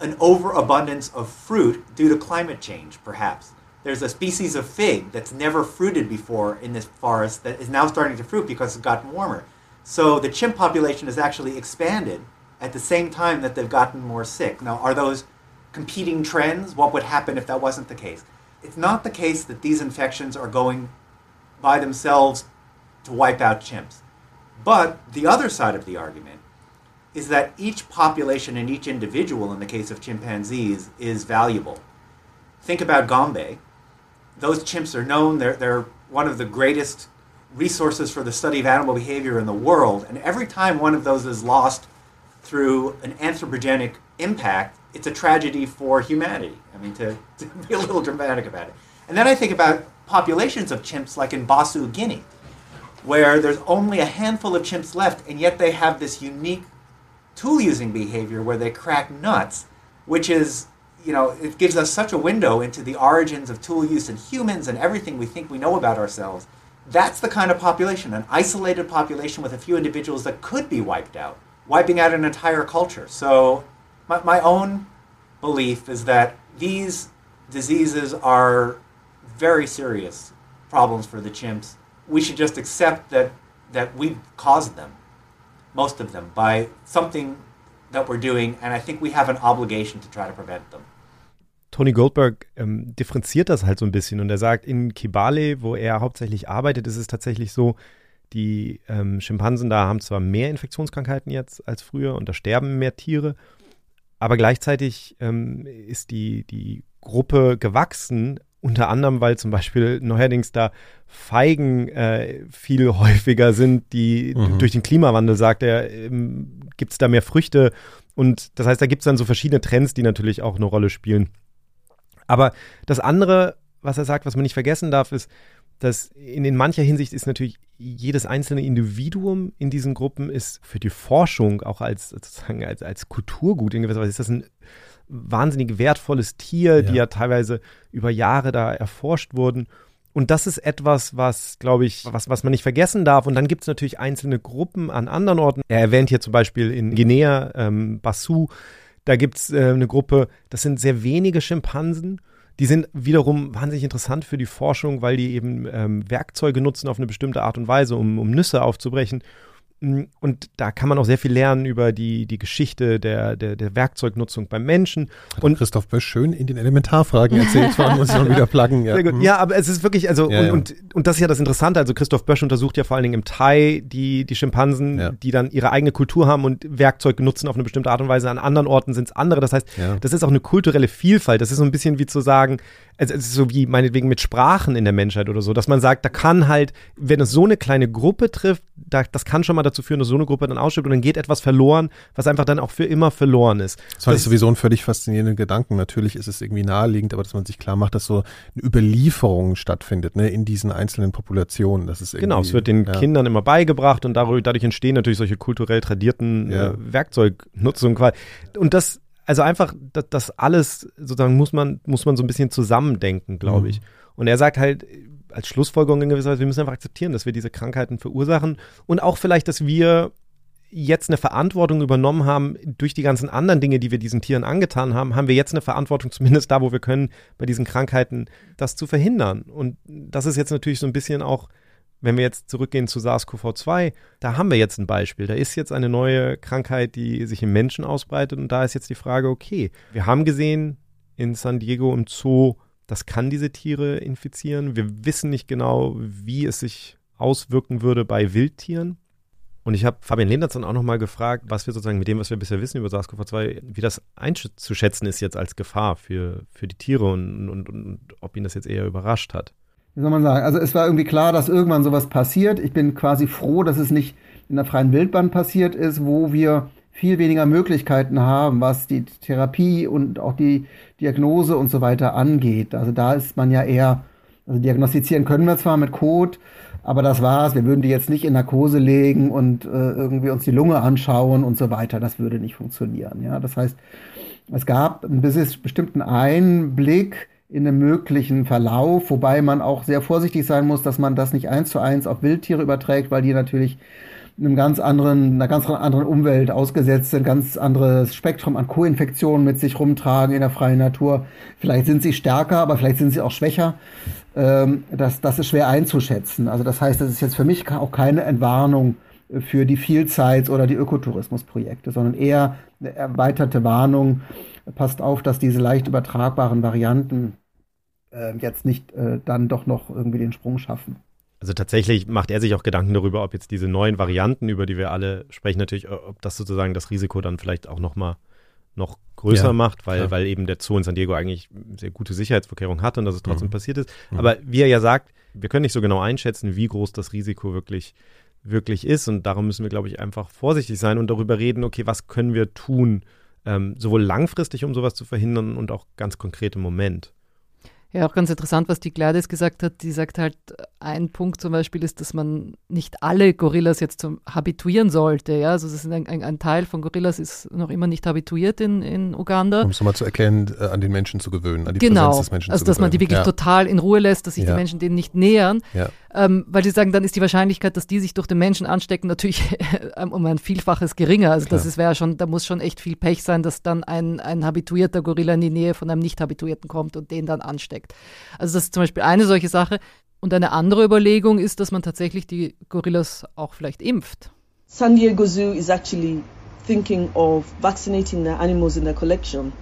an overabundance of fruit due to climate change, perhaps. There's a species of fig that's never fruited before in this forest that is now starting to fruit because it's gotten warmer. So the chimp population has actually expanded at the same time that they've gotten more sick. Now, are those competing trends? What would happen if that wasn't the case? It's not the case that these infections are going by themselves to wipe out chimps. But the other side of the argument is that each population and each individual, in the case of chimpanzees, is valuable. Think about Gombe. Those chimps are known, they're, they're one of the greatest resources for the study of animal behavior in the world. And every time one of those is lost through an anthropogenic impact, it's a tragedy for humanity. I mean, to, to be a little dramatic about it. And then I think about populations of chimps like in Basu, Guinea where there's only a handful of chimps left, and yet they have this unique tool using behavior where they crack nuts, which is, you know, it gives us such a window into the origins of tool use in humans and everything we think we know about ourselves. That's the kind of population, an isolated population with a few individuals that could be wiped out, wiping out an entire culture. So, my, my own belief is that these diseases are very serious problems for the chimps we should just accept that that we caused them, most of them, by something that we're doing, and I think we have an obligation to try to prevent them. Tony Goldberg ähm, differenziert das halt so ein bisschen und er sagt, in Kibale, wo er hauptsächlich arbeitet, ist es tatsächlich so, die ähm, Schimpansen da haben zwar mehr Infektionskrankheiten jetzt als früher und da sterben mehr Tiere, aber gleichzeitig ähm, ist die, die Gruppe gewachsen unter anderem, weil zum Beispiel neuerdings da Feigen äh, viel häufiger sind, die mhm. durch den Klimawandel, sagt er, ähm, gibt es da mehr Früchte. Und das heißt, da gibt es dann so verschiedene Trends, die natürlich auch eine Rolle spielen. Aber das andere, was er sagt, was man nicht vergessen darf, ist, dass in, in mancher Hinsicht ist natürlich jedes einzelne Individuum in diesen Gruppen ist für die Forschung auch als sozusagen als, als Kulturgut in gewisser Weise ist das ein wahnsinnig wertvolles Tier, ja. die ja teilweise über Jahre da erforscht wurden. Und das ist etwas, was, glaube ich, was, was man nicht vergessen darf. Und dann gibt es natürlich einzelne Gruppen an anderen Orten. Er erwähnt hier zum Beispiel in Guinea, ähm, Basu, da gibt es äh, eine Gruppe, das sind sehr wenige Schimpansen. Die sind wiederum wahnsinnig interessant für die Forschung, weil die eben ähm, Werkzeuge nutzen auf eine bestimmte Art und Weise, um, um Nüsse aufzubrechen. Mm, und da kann man auch sehr viel lernen über die, die Geschichte der, der, der Werkzeugnutzung beim Menschen. Hat und Christoph Bösch schön in den Elementarfragen erzählt, (laughs) zwar muss ich schon wieder pluggen. Ja. Sehr gut. Mhm. ja, aber es ist wirklich, also, ja, und, ja. Und, und das ist ja das Interessante. Also Christoph Bösch untersucht ja vor allen Dingen im Thai die, die Schimpansen, ja. die dann ihre eigene Kultur haben und Werkzeug nutzen auf eine bestimmte Art und Weise. An anderen Orten sind es andere. Das heißt, das ist auch eine kulturelle Vielfalt. Das ist so ein bisschen wie zu sagen, es ist so wie meinetwegen mit Sprachen in der Menschheit oder so, dass man sagt, da kann halt, wenn es so eine kleine Gruppe trifft, da, das kann schon mal dazu führen, dass so eine Gruppe dann ausstirbt und dann geht etwas verloren, was einfach dann auch für immer verloren ist. Das, das ist sowieso ein völlig faszinierender Gedanken. Natürlich ist es irgendwie naheliegend, aber dass man sich klar macht, dass so eine Überlieferung stattfindet, ne, in diesen einzelnen Populationen. Das ist genau, es wird den ja. Kindern immer beigebracht und dadurch, dadurch entstehen natürlich solche kulturell tradierten ja. äh, Werkzeugnutzungen. Und das also einfach, das, das, alles sozusagen muss man, muss man so ein bisschen zusammendenken, glaube mhm. ich. Und er sagt halt, als Schlussfolgerung in gewisser Weise, wir müssen einfach akzeptieren, dass wir diese Krankheiten verursachen und auch vielleicht, dass wir jetzt eine Verantwortung übernommen haben durch die ganzen anderen Dinge, die wir diesen Tieren angetan haben, haben wir jetzt eine Verantwortung, zumindest da, wo wir können, bei diesen Krankheiten das zu verhindern. Und das ist jetzt natürlich so ein bisschen auch wenn wir jetzt zurückgehen zu SARS-CoV-2, da haben wir jetzt ein Beispiel. Da ist jetzt eine neue Krankheit, die sich im Menschen ausbreitet. Und da ist jetzt die Frage, okay, wir haben gesehen in San Diego im Zoo, das kann diese Tiere infizieren. Wir wissen nicht genau, wie es sich auswirken würde bei Wildtieren. Und ich habe Fabian Lehnertz dann auch nochmal gefragt, was wir sozusagen mit dem, was wir bisher wissen über SARS-CoV-2, wie das einzuschätzen ist jetzt als Gefahr für, für die Tiere und, und, und ob ihn das jetzt eher überrascht hat wie soll man sagen, also es war irgendwie klar, dass irgendwann sowas passiert. Ich bin quasi froh, dass es nicht in der freien Wildbahn passiert ist, wo wir viel weniger Möglichkeiten haben, was die Therapie und auch die Diagnose und so weiter angeht. Also da ist man ja eher, also diagnostizieren können wir zwar mit Code, aber das war's. Wir würden die jetzt nicht in Narkose legen und äh, irgendwie uns die Lunge anschauen und so weiter. Das würde nicht funktionieren. Ja, das heißt, es gab einen bestimmten Einblick in einem möglichen Verlauf, wobei man auch sehr vorsichtig sein muss, dass man das nicht eins zu eins auf Wildtiere überträgt, weil die natürlich einem ganz anderen, einer ganz anderen Umwelt ausgesetzt sind, ganz anderes Spektrum an Co-Infektionen mit sich rumtragen in der freien Natur. Vielleicht sind sie stärker, aber vielleicht sind sie auch schwächer. Ähm, das, das ist schwer einzuschätzen. Also das heißt, das ist jetzt für mich auch keine Entwarnung für die Vielzeits- oder die Ökotourismusprojekte, sondern eher eine erweiterte Warnung, passt auf, dass diese leicht übertragbaren Varianten äh, jetzt nicht äh, dann doch noch irgendwie den Sprung schaffen. Also tatsächlich macht er sich auch Gedanken darüber, ob jetzt diese neuen Varianten, über die wir alle sprechen, natürlich, ob das sozusagen das Risiko dann vielleicht auch noch mal noch größer ja, macht, weil, klar. weil eben der Zoo in San Diego eigentlich sehr gute Sicherheitsvorkehrungen hatte und dass es trotzdem mhm. passiert ist. Mhm. Aber wie er ja sagt, wir können nicht so genau einschätzen, wie groß das Risiko wirklich, wirklich ist. Und darum müssen wir, glaube ich, einfach vorsichtig sein und darüber reden, okay, was können wir tun, ähm, sowohl langfristig, um sowas zu verhindern und auch ganz konkret im Moment. Ja, auch ganz interessant, was die Gladys gesagt hat. Die sagt halt, ein Punkt zum Beispiel ist, dass man nicht alle Gorillas jetzt zum habituieren sollte. Ja, also das ist ein, ein, ein Teil von Gorillas ist noch immer nicht habituiert in, in Uganda. Um es nochmal zu erkennen, äh, an den Menschen zu gewöhnen, an die genau. Präsenz des Menschen also, zu gewöhnen. dass man die wirklich ja. total in Ruhe lässt, dass sich ja. die Menschen denen nicht nähern. Ja. Ähm, weil die sagen, dann ist die Wahrscheinlichkeit, dass die sich durch den Menschen anstecken, natürlich (laughs) um ein Vielfaches geringer. Also Klar. das wäre schon, da muss schon echt viel Pech sein, dass dann ein, ein habituierter Gorilla in die Nähe von einem nicht habituierten kommt und den dann ansteckt. Also das ist zum Beispiel eine solche Sache. Und eine andere Überlegung ist, dass man tatsächlich die Gorillas auch vielleicht impft. San Diego Zoo is actually thinking of vaccinating the animals in their collection.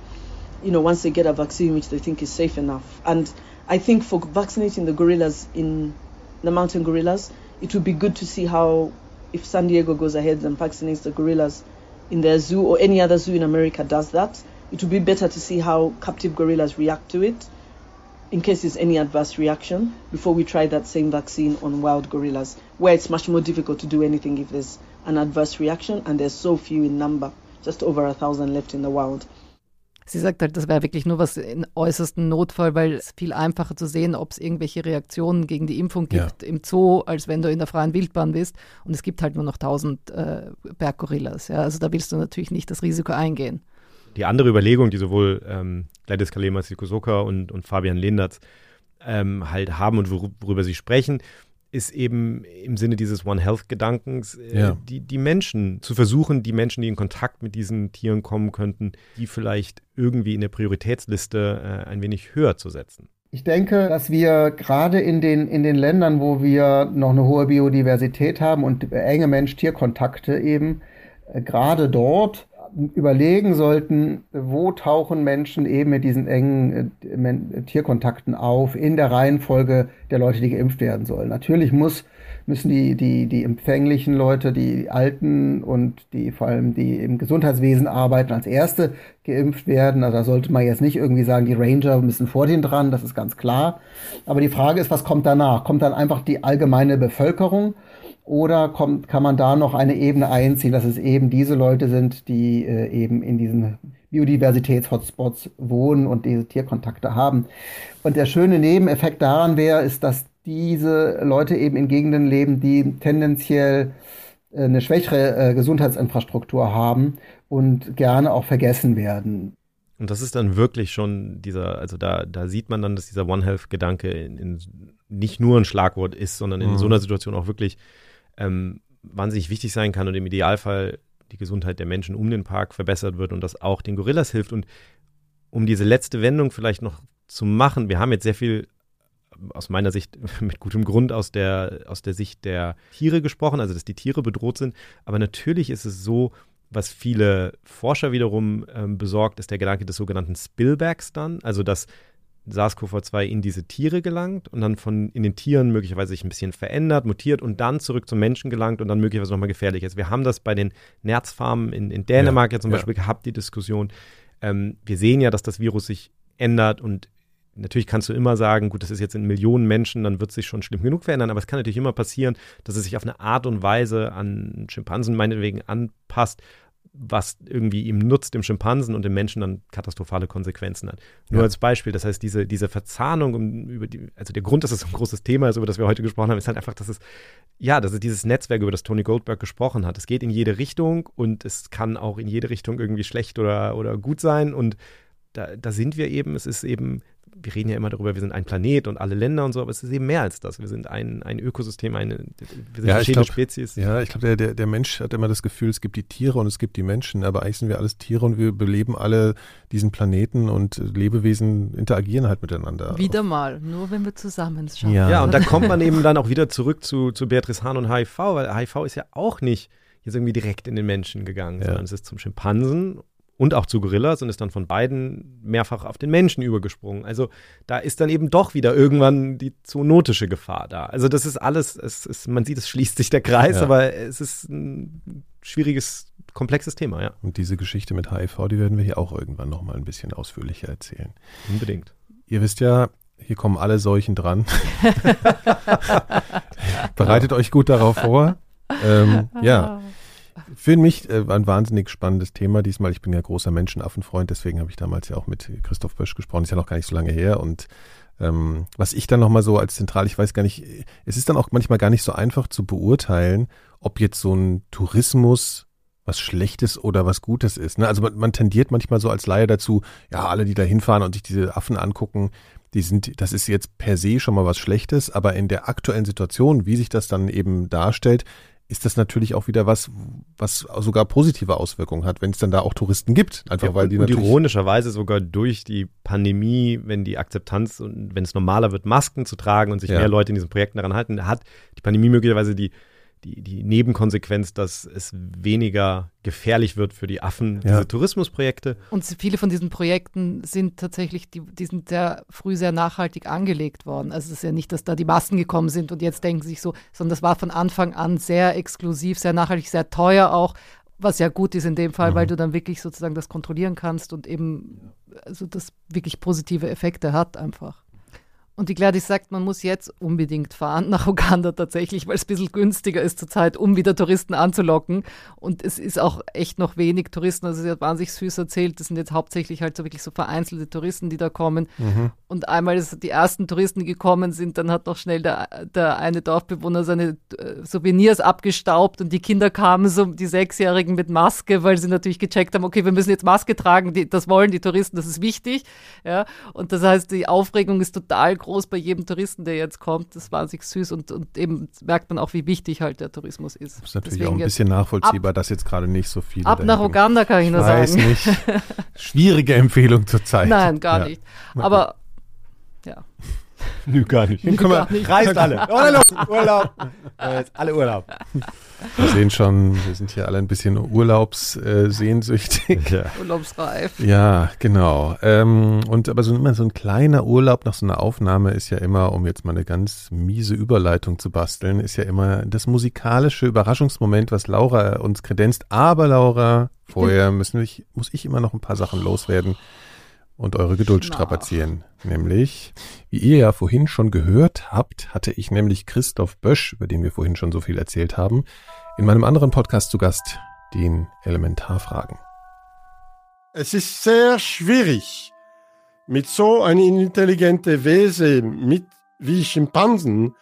You know, once they get a vaccine which they think is safe enough. And I think for vaccinating the gorillas in the mountain gorillas, it would be good to see how if San Diego goes ahead and vaccinates the gorillas in their zoo or any other zoo in America does that. It would be better to see how captive gorillas react to it in case there's any adverse reaction before we try that same vaccine on wild gorillas, where it's much more difficult to do anything if there's an adverse reaction and there's so few in number, just over a thousand left in the wild. Sie sagt halt, das wäre wirklich nur was in äußersten Notfall, weil es viel einfacher zu sehen, ob es irgendwelche Reaktionen gegen die Impfung gibt ja. im Zoo, als wenn du in der freien Wildbahn bist. Und es gibt halt nur noch 1000 äh, Berggorillas. Ja? Also da willst du natürlich nicht das Risiko eingehen die andere Überlegung, die sowohl ähm, Gladys Kalema Sikosoka und, und Fabian Lindertz ähm, halt haben und worüber sie sprechen, ist eben im Sinne dieses One Health-Gedankens, äh, ja. die, die Menschen zu versuchen, die Menschen, die in Kontakt mit diesen Tieren kommen könnten, die vielleicht irgendwie in der Prioritätsliste äh, ein wenig höher zu setzen. Ich denke, dass wir gerade in den, in den Ländern, wo wir noch eine hohe Biodiversität haben und enge Mensch-Tier-Kontakte eben, äh, gerade dort überlegen sollten, wo tauchen Menschen eben mit diesen engen äh, Tierkontakten auf in der Reihenfolge der Leute, die geimpft werden sollen. Natürlich muss, müssen die, die, die empfänglichen Leute, die Alten und die vor allem die im Gesundheitswesen arbeiten, als Erste geimpft werden. Also da sollte man jetzt nicht irgendwie sagen, die Ranger müssen vor denen dran, das ist ganz klar. Aber die Frage ist, was kommt danach? Kommt dann einfach die allgemeine Bevölkerung? Oder kommt, kann man da noch eine Ebene einziehen, dass es eben diese Leute sind, die äh, eben in diesen Biodiversitäts-Hotspots wohnen und diese Tierkontakte haben. Und der schöne Nebeneffekt daran wäre, ist, dass diese Leute eben in Gegenden leben, die tendenziell äh, eine schwächere äh, Gesundheitsinfrastruktur haben und gerne auch vergessen werden. Und das ist dann wirklich schon dieser, also da, da sieht man dann, dass dieser One Health-Gedanke in, in nicht nur ein Schlagwort ist, sondern in mhm. so einer Situation auch wirklich ähm, wahnsinnig wichtig sein kann und im Idealfall die Gesundheit der Menschen um den Park verbessert wird und das auch den Gorillas hilft. Und um diese letzte Wendung vielleicht noch zu machen, wir haben jetzt sehr viel aus meiner Sicht (laughs) mit gutem Grund aus der, aus der Sicht der Tiere gesprochen, also dass die Tiere bedroht sind. Aber natürlich ist es so, was viele Forscher wiederum ähm, besorgt, ist der Gedanke des sogenannten Spillbacks dann, also dass SARS-CoV-2 in diese Tiere gelangt und dann von in den Tieren möglicherweise sich ein bisschen verändert, mutiert und dann zurück zum Menschen gelangt und dann möglicherweise nochmal gefährlich ist. Wir haben das bei den Nerzfarmen in, in Dänemark ja, ja zum Beispiel ja. gehabt, die Diskussion. Ähm, wir sehen ja, dass das Virus sich ändert und natürlich kannst du immer sagen, gut, das ist jetzt in Millionen Menschen, dann wird es sich schon schlimm genug verändern, aber es kann natürlich immer passieren, dass es sich auf eine Art und Weise an Schimpansen meinetwegen anpasst was irgendwie ihm nutzt, dem Schimpansen und dem Menschen dann katastrophale Konsequenzen hat. Nur ja. als Beispiel, das heißt, diese, diese Verzahnung, um, über die, also der Grund, dass es ein großes Thema ist, über das wir heute gesprochen haben, ist halt einfach, dass es, ja, dass es dieses Netzwerk, über das Tony Goldberg gesprochen hat. Es geht in jede Richtung und es kann auch in jede Richtung irgendwie schlecht oder, oder gut sein und da, da sind wir eben, es ist eben wir reden ja immer darüber, wir sind ein Planet und alle Länder und so, aber es ist eben mehr als das. Wir sind ein, ein Ökosystem, eine, wir sind ja, verschiedene glaub, Spezies. Ja, ich glaube, der, der, der Mensch hat immer das Gefühl, es gibt die Tiere und es gibt die Menschen, aber eigentlich sind wir alles Tiere und wir beleben alle diesen Planeten und Lebewesen interagieren halt miteinander. Wieder mal, nur wenn wir zusammen schauen. Ja. ja, und da kommt man eben dann auch wieder zurück zu, zu Beatrice Hahn und HIV, weil HIV ist ja auch nicht jetzt irgendwie direkt in den Menschen gegangen, ja. sondern es ist zum Schimpansen und auch zu Gorillas und ist dann von beiden mehrfach auf den Menschen übergesprungen. Also da ist dann eben doch wieder irgendwann die zoonotische Gefahr da. Also das ist alles, es ist, man sieht, es schließt sich der Kreis, ja. aber es ist ein schwieriges, komplexes Thema, ja. Und diese Geschichte mit HIV, die werden wir hier auch irgendwann nochmal ein bisschen ausführlicher erzählen. Unbedingt. Ihr wisst ja, hier kommen alle Seuchen dran. (laughs) Bereitet euch gut darauf vor. Ähm, ja. (laughs) Für mich äh, ein wahnsinnig spannendes Thema diesmal. Ich bin ja großer Menschenaffenfreund, deswegen habe ich damals ja auch mit Christoph Bösch gesprochen. Ist ja noch gar nicht so lange her. Und ähm, was ich dann nochmal so als zentral, ich weiß gar nicht, es ist dann auch manchmal gar nicht so einfach zu beurteilen, ob jetzt so ein Tourismus was Schlechtes oder was Gutes ist. Ne? Also man, man tendiert manchmal so als Laie dazu, ja, alle, die da hinfahren und sich diese Affen angucken, die sind, das ist jetzt per se schon mal was Schlechtes, aber in der aktuellen Situation, wie sich das dann eben darstellt, ist das natürlich auch wieder was, was sogar positive Auswirkungen hat, wenn es dann da auch Touristen gibt. Einfach ja, weil die und natürlich ironischerweise sogar durch die Pandemie, wenn die Akzeptanz und wenn es normaler wird, Masken zu tragen und sich ja. mehr Leute in diesen Projekten daran halten, hat die Pandemie möglicherweise die die, die Nebenkonsequenz, dass es weniger gefährlich wird für die Affen, ja. diese Tourismusprojekte. Und viele von diesen Projekten sind tatsächlich, die, die sind sehr früh sehr nachhaltig angelegt worden. Also es ist ja nicht, dass da die Massen gekommen sind und jetzt denken sich so, sondern das war von Anfang an sehr exklusiv, sehr nachhaltig, sehr teuer auch, was ja gut ist in dem Fall, mhm. weil du dann wirklich sozusagen das kontrollieren kannst und eben also das wirklich positive Effekte hat einfach. Und die Gladys sagt, man muss jetzt unbedingt fahren nach Uganda tatsächlich, weil es ein bisschen günstiger ist zurzeit, um wieder Touristen anzulocken. Und es ist auch echt noch wenig Touristen. Also sie hat wahnsinnig süß erzählt, das sind jetzt hauptsächlich halt so wirklich so vereinzelte Touristen, die da kommen. Mhm. Und einmal ist die ersten Touristen, gekommen sind, dann hat noch schnell der, der eine Dorfbewohner seine äh, Souvenirs abgestaubt und die Kinder kamen so, die Sechsjährigen mit Maske, weil sie natürlich gecheckt haben, okay, wir müssen jetzt Maske tragen, die, das wollen die Touristen, das ist wichtig. Ja. Und das heißt, die Aufregung ist total groß bei jedem Touristen, der jetzt kommt. Das war sich süß und, und eben merkt man auch, wie wichtig halt der Tourismus ist. Das ist natürlich Deswegen auch ein bisschen nachvollziehbar, ab, dass jetzt gerade nicht so viele. Ab nach Uganda kann ich, ich nur weiß sagen. Nicht. (laughs) Schwierige Empfehlung zurzeit. Nein, gar ja. nicht. Aber Ja. (laughs) Nö, gar nicht. Nö, gar nicht. reist alle. (laughs) Urlaub, Urlaub. Äh, jetzt alle Urlaub. Wir sehen schon, wir sind hier alle ein bisschen urlaubssehnsüchtig. Ja. Urlaubsreif. Ja, genau. Ähm, und aber so immer so ein kleiner Urlaub nach so einer Aufnahme ist ja immer, um jetzt mal eine ganz miese Überleitung zu basteln, ist ja immer das musikalische Überraschungsmoment, was Laura uns kredenzt. Aber Laura, vorher müssen wir, muss ich immer noch ein paar Sachen loswerden und eure Geduld Na. strapazieren. Nämlich, wie ihr ja vorhin schon gehört habt, hatte ich nämlich Christoph Bösch, über den wir vorhin schon so viel erzählt haben, in meinem anderen Podcast zu Gast, den Elementarfragen. Es ist sehr schwierig, mit so einem intelligenten Wesen mit, wie Schimpansen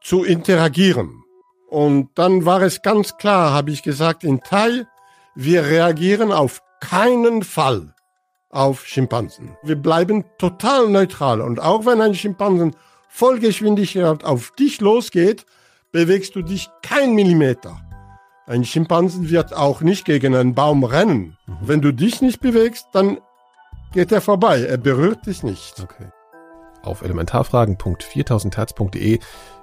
zu interagieren. Und dann war es ganz klar, habe ich gesagt, in Thai, wir reagieren auf keinen Fall auf Schimpansen. Wir bleiben total neutral. Und auch wenn ein Schimpansen Vollgeschwindigkeit auf dich losgeht, bewegst du dich kein Millimeter. Ein Schimpansen wird auch nicht gegen einen Baum rennen. Wenn du dich nicht bewegst, dann geht er vorbei. Er berührt dich nicht. Okay. Auf elementarfragen.4000herz.de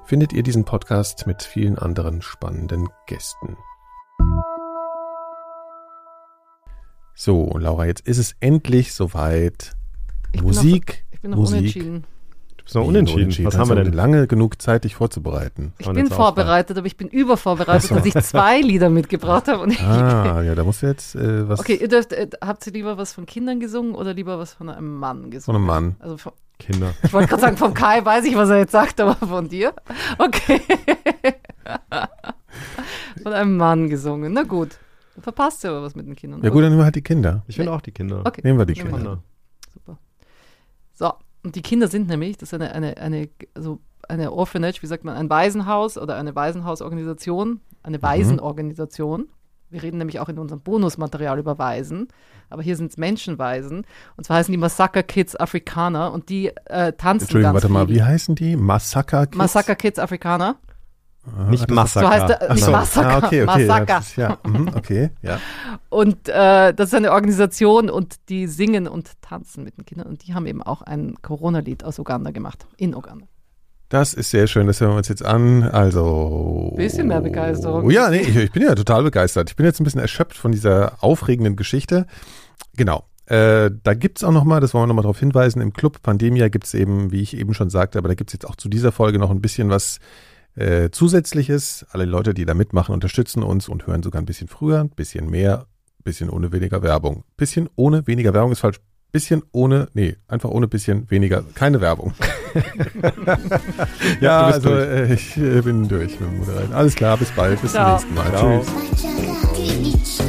findet ihr diesen Podcast mit vielen anderen spannenden Gästen. So, Laura, jetzt ist es endlich soweit. Ich Musik, Bin noch, ich bin noch Musik. unentschieden. Du bist noch unentschieden. Was haben wir denn? Lange genug Zeit, dich vorzubereiten. Ich bin vorbereitet, aber ich bin übervorbereitet, so. dass ich zwei Lieder mitgebracht habe. Ah, (laughs) ja, da musst du jetzt äh, was Okay, ihr dürft, äh, habt ihr lieber was von Kindern gesungen oder lieber was von einem Mann von gesungen? einem Mann. Also von, Kinder. ich wollte gerade sagen, vom Kai weiß ich, was er jetzt sagt, aber von dir? Okay. (laughs) von einem Mann gesungen. Na gut. Du verpasst ja aber was mit den Kindern. Ja gut, dann nehmen wir halt die Kinder. Ich finde auch die Kinder. Okay. Nehmen wir die Kinder. Kinder. Super. So, und die Kinder sind nämlich, das ist eine, eine, eine, also eine Orphanage, wie sagt man, ein Waisenhaus oder eine Waisenhausorganisation, eine Waisenorganisation. Wir reden nämlich auch in unserem Bonusmaterial über Waisen, aber hier sind es Menschenwaisen. Und zwar heißen die Massaker Kids Afrikaner und die äh, tanzen Entschuldigung, ganz warte mal, viel. wie heißen die? Massaker Kids? Massaker Kids Afrikaner. Ah, Nicht Massaker. So heißt der, Ach nicht so. Massaker, Ah, okay, okay. Massaker. Ja, ist, ja. Mhm, okay, ja. (laughs) Und äh, das ist eine Organisation und die singen und tanzen mit den Kindern. Und die haben eben auch ein Corona-Lied aus Uganda gemacht, in Uganda. Das ist sehr schön, das hören wir uns jetzt an. Also. Bisschen mehr Begeisterung. Ja, nee, ich, ich bin ja total begeistert. Ich bin jetzt ein bisschen erschöpft von dieser aufregenden Geschichte. Genau. Äh, da gibt's auch nochmal, das wollen wir nochmal darauf hinweisen, im Club Pandemia gibt's eben, wie ich eben schon sagte, aber da gibt's jetzt auch zu dieser Folge noch ein bisschen was äh, Zusätzliches. Alle Leute, die da mitmachen, unterstützen uns und hören sogar ein bisschen früher, ein bisschen mehr, ein bisschen ohne weniger Werbung. Bisschen ohne weniger Werbung ist falsch. Bisschen ohne, nee, einfach ohne bisschen weniger, keine Werbung. (laughs) ja, also äh, ich äh, bin durch mit dem Moderieren. Alles klar, bis bald, bis Ciao. zum nächsten Mal. Ciao. Tschüss.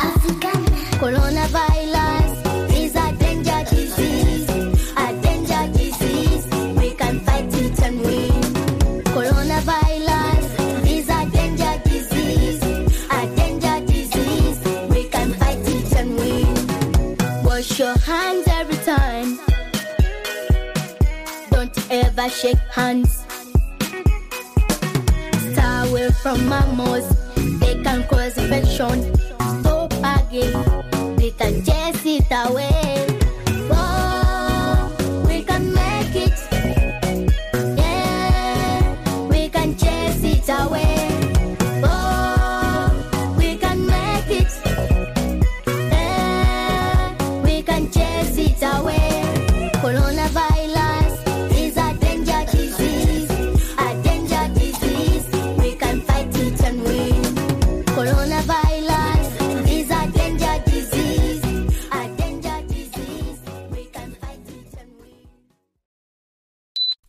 Don't shake hands. Stay away from mammals. They can cause infection. Stop again. We can chase it away.